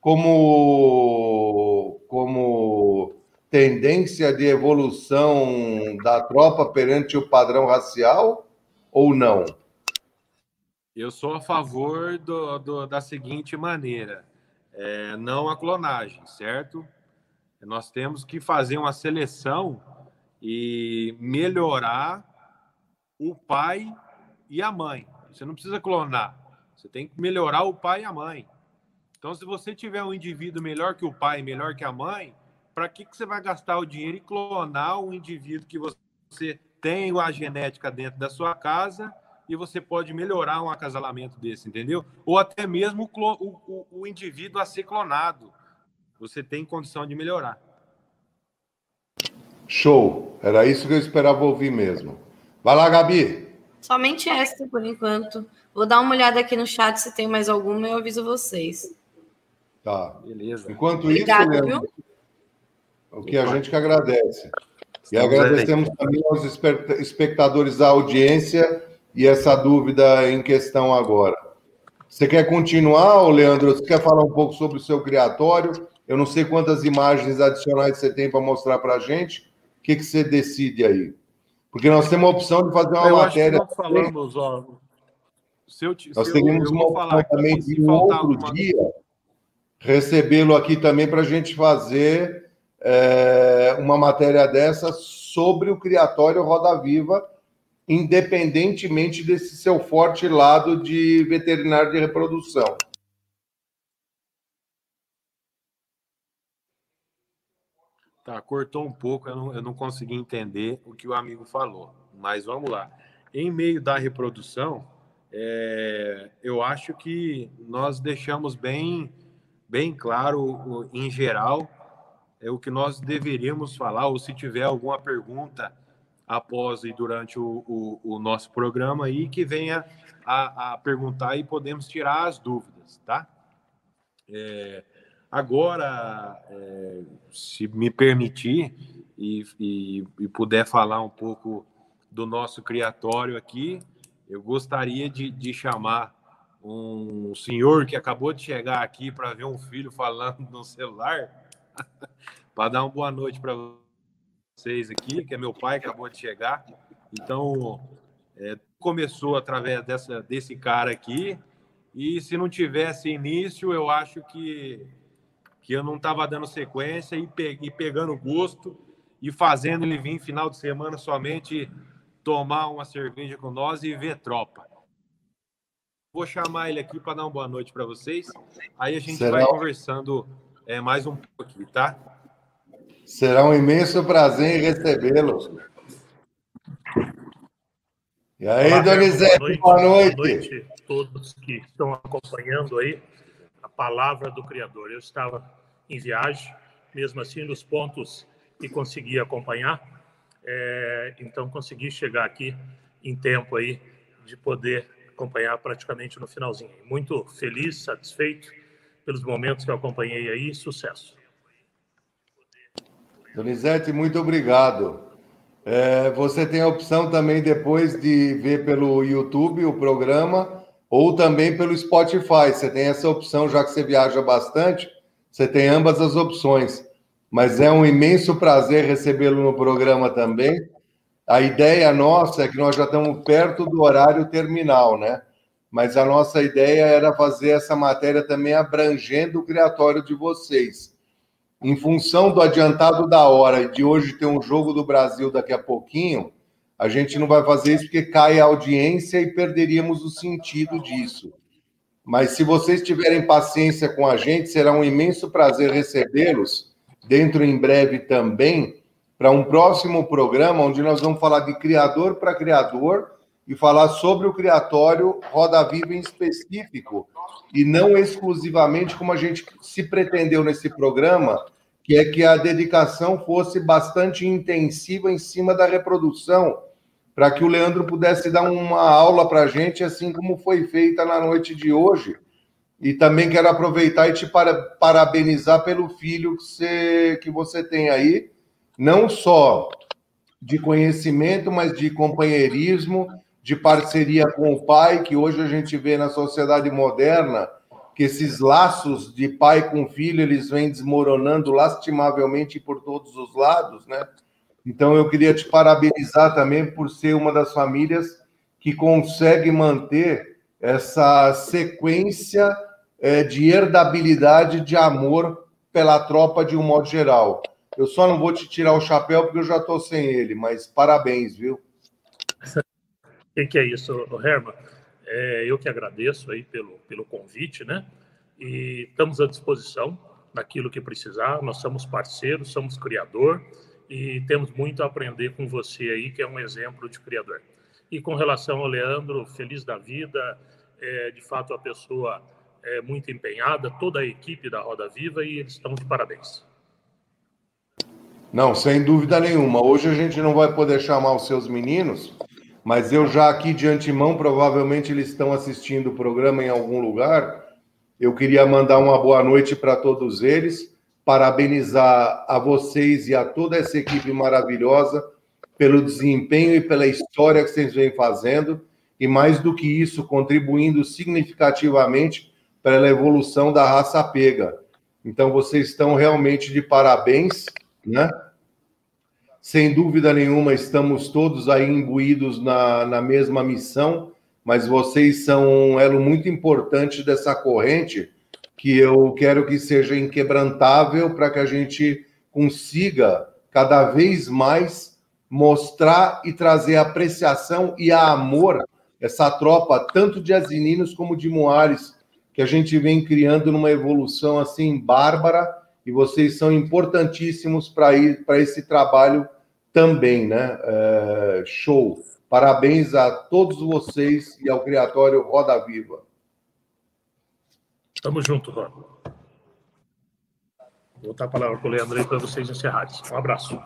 como como tendência de evolução da tropa perante o padrão racial ou não? Eu sou a favor do, do, da seguinte maneira: é, não a clonagem, certo? Nós temos que fazer uma seleção e melhorar o pai e a mãe. Você não precisa clonar, você tem que melhorar o pai e a mãe. Então, se você tiver um indivíduo melhor que o pai, melhor que a mãe, para que, que você vai gastar o dinheiro e clonar um indivíduo que você tem a genética dentro da sua casa e você pode melhorar um acasalamento desse, entendeu? Ou até mesmo o, o, o indivíduo a ser clonado. Você tem condição de melhorar. Show! Era isso que eu esperava ouvir mesmo. Vai lá, Gabi. Somente esta, por enquanto. Vou dar uma olhada aqui no chat se tem mais alguma e eu aviso vocês. Tá. Beleza. Enquanto Obrigado, isso, Leandro, o que a gente que agradece. E agradecemos também aos espectadores da audiência e essa dúvida em questão agora. Você quer continuar, Leandro? Você quer falar um pouco sobre o seu criatório? Eu não sei quantas imagens adicionais você tem para mostrar para a gente. O que, que você decide aí? Porque nós temos a opção de fazer uma eu matéria. Acho que nós falamos, ó. Se eu, se nós teríamos uma opção também de um outro alguma... dia recebê-lo aqui também para a gente fazer é, uma matéria dessa sobre o criatório Roda Viva, independentemente desse seu forte lado de veterinário de reprodução. Tá, cortou um pouco, eu não, eu não consegui entender o que o amigo falou, mas vamos lá. Em meio da reprodução, é, eu acho que nós deixamos bem, bem claro, em geral, é o que nós deveríamos falar, ou se tiver alguma pergunta após e durante o, o, o nosso programa aí, que venha a, a, perguntar e podemos tirar as dúvidas, tá? É, agora, é, se me permitir e, e, e puder falar um pouco do nosso criatório aqui, eu gostaria de, de chamar um senhor que acabou de chegar aqui para ver um filho falando no celular. *laughs* para dar uma boa noite para vocês aqui, que é meu pai, acabou de chegar. Então, é, começou através dessa, desse cara aqui, e se não tivesse início, eu acho que, que eu não estava dando sequência e, pe, e pegando gosto e fazendo ele vir final de semana somente tomar uma cerveja com nós e ver tropa. Vou chamar ele aqui para dar uma boa noite para vocês. Aí a gente Será... vai conversando é, mais um pouco aqui, tá? Será um imenso prazer em recebê-lo. E aí, Olá, Donizete, boa noite. Boa noite. Boa noite a todos que estão acompanhando aí a palavra do Criador. Eu estava em viagem, mesmo assim, nos pontos que consegui acompanhar, é, então consegui chegar aqui em tempo aí de poder acompanhar praticamente no finalzinho. Muito feliz, satisfeito pelos momentos que eu acompanhei aí, sucesso. Donizete, muito obrigado. É, você tem a opção também depois de ver pelo YouTube o programa ou também pelo Spotify. Você tem essa opção, já que você viaja bastante, você tem ambas as opções. Mas é um imenso prazer recebê-lo no programa também. A ideia nossa é que nós já estamos perto do horário terminal, né? Mas a nossa ideia era fazer essa matéria também abrangendo o criatório de vocês em função do adiantado da hora e de hoje ter um jogo do Brasil daqui a pouquinho, a gente não vai fazer isso porque cai a audiência e perderíamos o sentido disso. Mas se vocês tiverem paciência com a gente, será um imenso prazer recebê-los dentro em breve também para um próximo programa onde nós vamos falar de criador para criador e falar sobre o criatório Roda Viva em específico e não exclusivamente como a gente se pretendeu nesse programa, que é que a dedicação fosse bastante intensiva em cima da reprodução, para que o Leandro pudesse dar uma aula para a gente, assim como foi feita na noite de hoje. E também quero aproveitar e te parabenizar pelo filho que você, que você tem aí, não só de conhecimento, mas de companheirismo, de parceria com o pai, que hoje a gente vê na sociedade moderna que esses laços de pai com filho eles vêm desmoronando lastimavelmente por todos os lados, né? Então eu queria te parabenizar também por ser uma das famílias que consegue manter essa sequência é, de herdabilidade de amor pela tropa de um modo geral. Eu só não vou te tirar o chapéu porque eu já estou sem ele, mas parabéns, viu? O que é isso, Herman? É, eu que agradeço aí pelo, pelo convite, né? E estamos à disposição naquilo que precisar. Nós somos parceiros, somos criador e temos muito a aprender com você aí, que é um exemplo de criador. E com relação ao Leandro, feliz da vida, é, de fato a pessoa é muito empenhada, toda a equipe da Roda Viva e eles estão de parabéns. Não, sem dúvida nenhuma. Hoje a gente não vai poder chamar os seus meninos, mas eu já aqui de antemão, provavelmente eles estão assistindo o programa em algum lugar. Eu queria mandar uma boa noite para todos eles, parabenizar a vocês e a toda essa equipe maravilhosa pelo desempenho e pela história que vocês vêm fazendo, e mais do que isso, contribuindo significativamente para a evolução da raça pega. Então, vocês estão realmente de parabéns, né? Sem dúvida nenhuma, estamos todos aí imbuídos na, na mesma missão, mas vocês são um elo muito importante dessa corrente que eu quero que seja inquebrantável para que a gente consiga cada vez mais mostrar e trazer apreciação e amor essa tropa tanto de azininos como de moares que a gente vem criando numa evolução assim bárbara e vocês são importantíssimos para esse trabalho também, né? É, show. Parabéns a todos vocês e ao Criatório Roda Viva. Tamo junto, Rod. Vou botar a palavra para o Leandro aí para vocês encerrarem. Um abraço.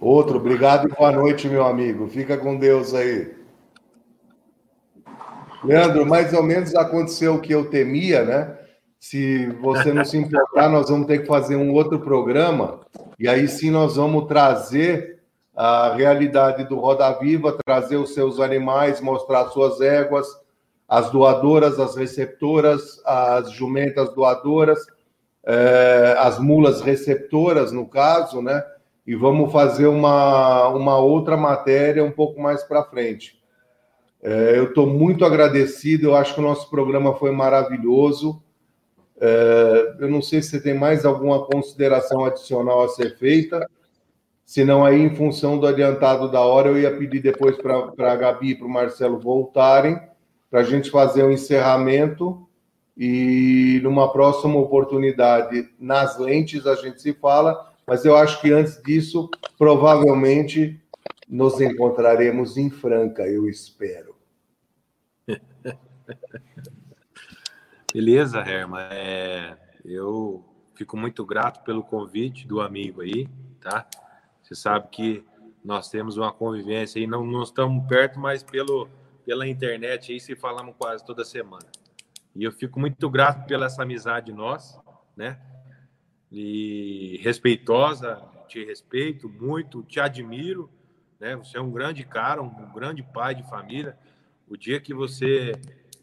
Outro, obrigado e boa noite, meu amigo. Fica com Deus aí. Leandro, mais ou menos aconteceu o que eu temia, né? Se você não se importar, nós vamos ter que fazer um outro programa e aí sim nós vamos trazer a realidade do Roda Viva, trazer os seus animais, mostrar suas éguas, as doadoras, as receptoras, as jumentas doadoras, eh, as mulas receptoras, no caso, né? e vamos fazer uma, uma outra matéria um pouco mais para frente. É, eu estou muito agradecido, eu acho que o nosso programa foi maravilhoso. É, eu não sei se tem mais alguma consideração adicional a ser feita, senão aí, em função do adiantado da hora, eu ia pedir depois para a Gabi e para o Marcelo voltarem, para a gente fazer o um encerramento e numa próxima oportunidade, nas lentes, a gente se fala, mas eu acho que antes disso, provavelmente nos encontraremos em Franca, eu espero. *laughs* Beleza, Herman. É, eu fico muito grato pelo convite do amigo aí, tá? Você sabe que nós temos uma convivência aí, não, não estamos perto, mas pelo, pela internet aí se falamos quase toda semana. E eu fico muito grato pela essa amizade nossa, né? E respeitosa, te respeito muito, te admiro, né? Você é um grande cara, um grande pai de família. O dia que você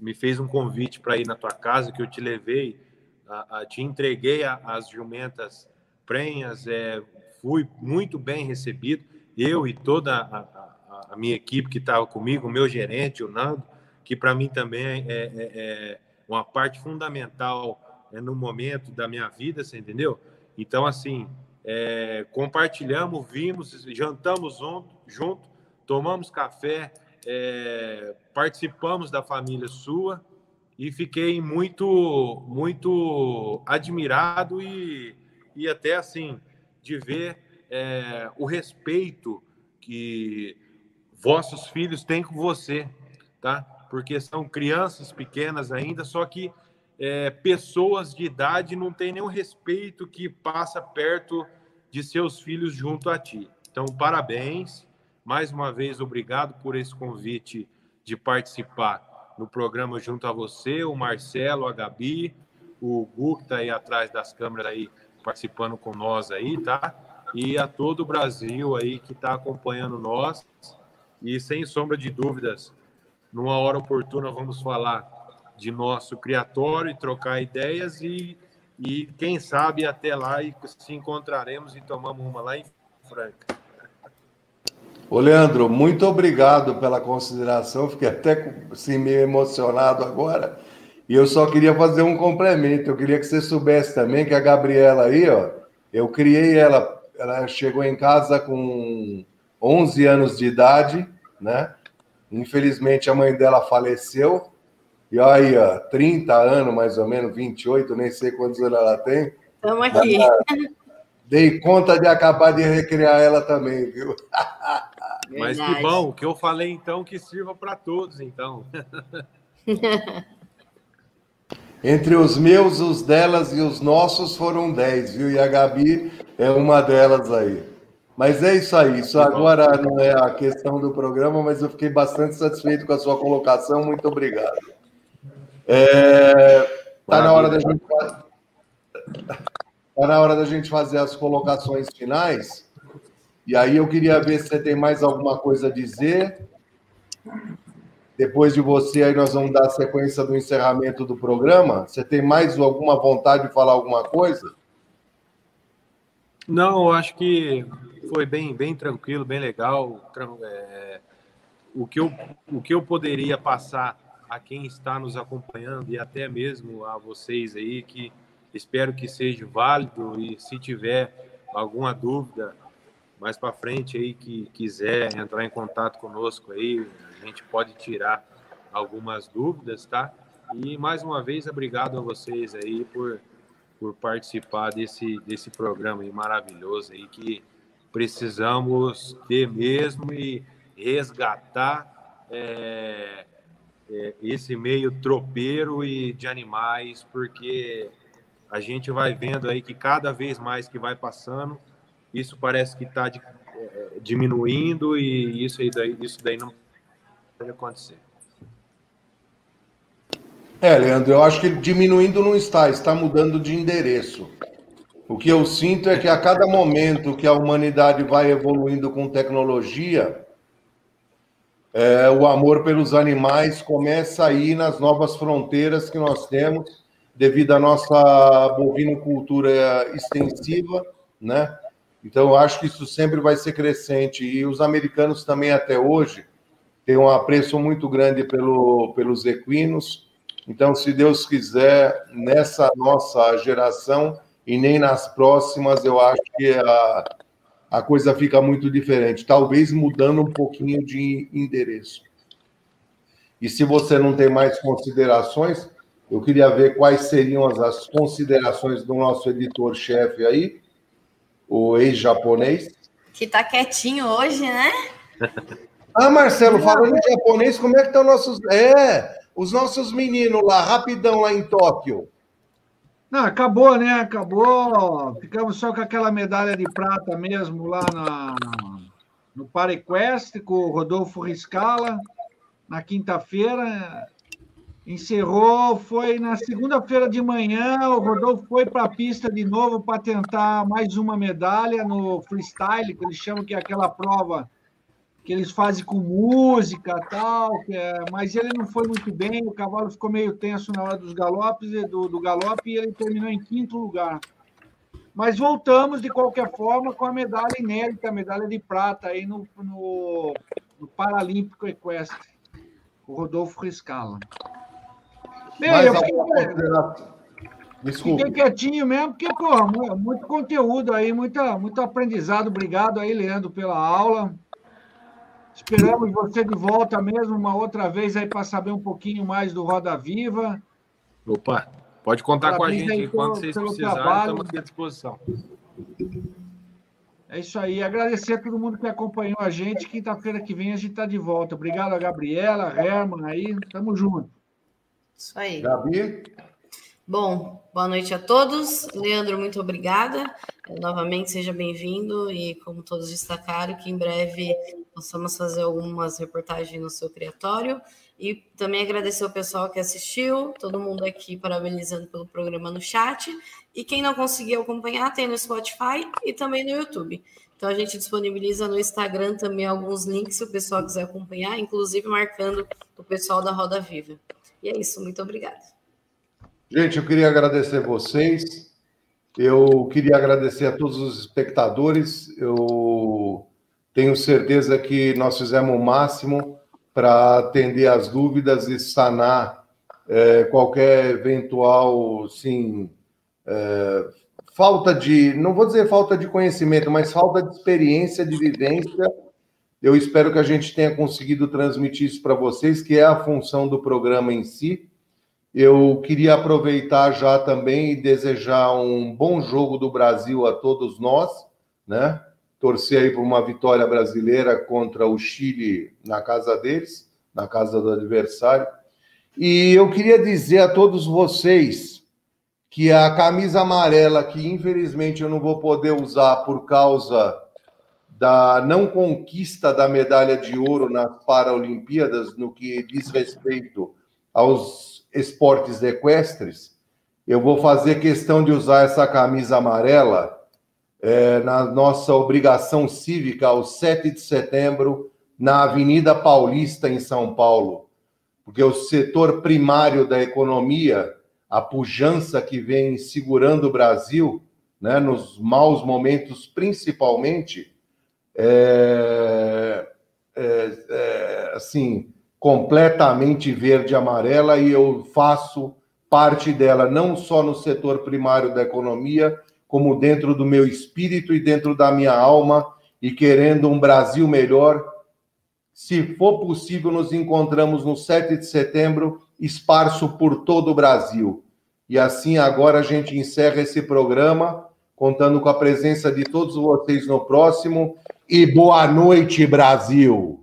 me fez um convite para ir na tua casa, que eu te levei, a, a, te entreguei a, as jumentas prenhas, é, fui muito bem recebido, eu e toda a, a minha equipe que estava comigo, o meu gerente, o Nando, que para mim também é, é, é uma parte fundamental é, no momento da minha vida, você entendeu? Então, assim, é, compartilhamos, vimos, jantamos junto, junto tomamos café, é, participamos da família sua e fiquei muito, muito admirado e, e até assim de ver é, o respeito que vossos filhos têm com você, tá? porque são crianças pequenas ainda, só que é, pessoas de idade não têm nenhum respeito que passa perto de seus filhos junto a ti. Então, parabéns. Mais uma vez, obrigado por esse convite de participar no programa junto a você, o Marcelo, a Gabi, o Gu, que está aí atrás das câmeras aí, participando com nós aí, tá? E a todo o Brasil aí que está acompanhando nós. E sem sombra de dúvidas, numa hora oportuna, vamos falar de nosso criatório e trocar ideias e, e quem sabe até lá e se encontraremos e tomamos uma lá em Franca. Ô, Leandro, muito obrigado pela consideração. Fiquei até assim, meio emocionado agora. E eu só queria fazer um complemento. Eu queria que você soubesse também que a Gabriela aí, ó, eu criei ela, ela chegou em casa com 11 anos de idade, né? Infelizmente, a mãe dela faleceu. E aí, ó, 30 anos, mais ou menos, 28, nem sei quantos anos ela tem. Estamos aqui. Dei conta de acabar de recriar ela também, viu? *laughs* Mas que bom, o que eu falei então que sirva para todos, então. *laughs* Entre os meus, os delas e os nossos foram 10, viu? E a Gabi é uma delas aí. Mas é isso aí. Isso agora não é a questão do programa, mas eu fiquei bastante satisfeito com a sua colocação. Muito obrigado. É, tá na hora da gente tá na hora da gente fazer as colocações finais. E aí eu queria ver se você tem mais alguma coisa a dizer. Depois de você, aí nós vamos dar a sequência do encerramento do programa. Você tem mais alguma vontade de falar alguma coisa? Não, eu acho que foi bem, bem tranquilo, bem legal. É, o, que eu, o que eu poderia passar a quem está nos acompanhando e até mesmo a vocês aí, que espero que seja válido e se tiver alguma dúvida mais para frente aí que quiser entrar em contato conosco aí, a gente pode tirar algumas dúvidas, tá? E mais uma vez, obrigado a vocês aí por, por participar desse, desse programa aí maravilhoso aí que precisamos ter mesmo e resgatar é, é, esse meio tropeiro e de animais, porque a gente vai vendo aí que cada vez mais que vai passando, isso parece que está é, diminuindo e isso, aí daí, isso daí não pode acontecer. É, Leandro, eu acho que diminuindo não está, está mudando de endereço. O que eu sinto é que a cada momento que a humanidade vai evoluindo com tecnologia, é, o amor pelos animais começa a ir nas novas fronteiras que nós temos, devido à nossa bovinocultura extensiva, né? Então, eu acho que isso sempre vai ser crescente. E os americanos também, até hoje, têm um apreço muito grande pelo, pelos equinos. Então, se Deus quiser, nessa nossa geração e nem nas próximas, eu acho que a, a coisa fica muito diferente. Talvez mudando um pouquinho de endereço. E se você não tem mais considerações, eu queria ver quais seriam as, as considerações do nosso editor-chefe aí, o ex-japonês. Que tá quietinho hoje, né? *laughs* Ah, Marcelo, falando em japonês, como é que estão nossos. É, os nossos meninos lá, rapidão lá em Tóquio. Não, acabou, né? Acabou. Ficamos só com aquela medalha de prata mesmo lá na, no Paraquest, com o Rodolfo Riscala, na quinta-feira. Encerrou, foi na segunda-feira de manhã. O Rodolfo foi para a pista de novo para tentar mais uma medalha no freestyle, que eles chamam que é aquela prova que eles fazem com música tal, é, mas ele não foi muito bem, o cavalo ficou meio tenso na hora dos galopes, do, do galope, e ele terminou em quinto lugar. Mas voltamos, de qualquer forma, com a medalha inédita, a medalha de prata aí no, no, no Paralímpico Equestre, o Rodolfo Riscala. Bem, eu fiquei, fiquei quietinho mesmo, porque, pô, muito conteúdo aí, muita, muito aprendizado. Obrigado aí, Leandro, pela aula. Esperamos você de volta mesmo uma outra vez aí para saber um pouquinho mais do Roda Viva. Opa, pode contar Parabéns com a gente enquanto vocês precisarem, estamos à disposição. É isso aí. Agradecer a todo mundo que acompanhou a gente. Quinta-feira que vem a gente está de volta. Obrigado a Gabriela, a Herman aí. Tamo junto. Isso aí. Gabi? Bom, boa noite a todos. Leandro, muito obrigada. Novamente, seja bem-vindo e, como todos destacaram, que em breve possamos fazer algumas reportagens no seu criatório. E também agradecer o pessoal que assistiu, todo mundo aqui parabenizando pelo programa no chat. E quem não conseguiu acompanhar, tem no Spotify e também no YouTube. Então a gente disponibiliza no Instagram também alguns links se o pessoal quiser acompanhar, inclusive marcando o pessoal da Roda Viva. E é isso, muito obrigada. Gente, eu queria agradecer vocês. Eu queria agradecer a todos os espectadores. Eu tenho certeza que nós fizemos o máximo para atender as dúvidas e sanar é, qualquer eventual, sim, é, falta de, não vou dizer falta de conhecimento, mas falta de experiência, de vivência. Eu espero que a gente tenha conseguido transmitir isso para vocês, que é a função do programa em si. Eu queria aproveitar já também e desejar um bom jogo do Brasil a todos nós, né? Torcer aí por uma vitória brasileira contra o Chile na casa deles, na casa do adversário. E eu queria dizer a todos vocês que a camisa amarela, que infelizmente eu não vou poder usar por causa da não conquista da medalha de ouro nas Paralimpíadas, no que diz respeito aos esportes equestres, eu vou fazer questão de usar essa camisa amarela é, na nossa obrigação cívica, ao 7 de setembro, na Avenida Paulista, em São Paulo. Porque o setor primário da economia, a pujança que vem segurando o Brasil, né, nos maus momentos principalmente, é, é assim, completamente verde e amarela e eu faço parte dela não só no setor primário da economia, como dentro do meu espírito e dentro da minha alma e querendo um Brasil melhor. Se for possível, nos encontramos no 7 de setembro, esparso por todo o Brasil. E assim agora a gente encerra esse programa, contando com a presença de todos vocês no próximo. E boa noite, Brasil!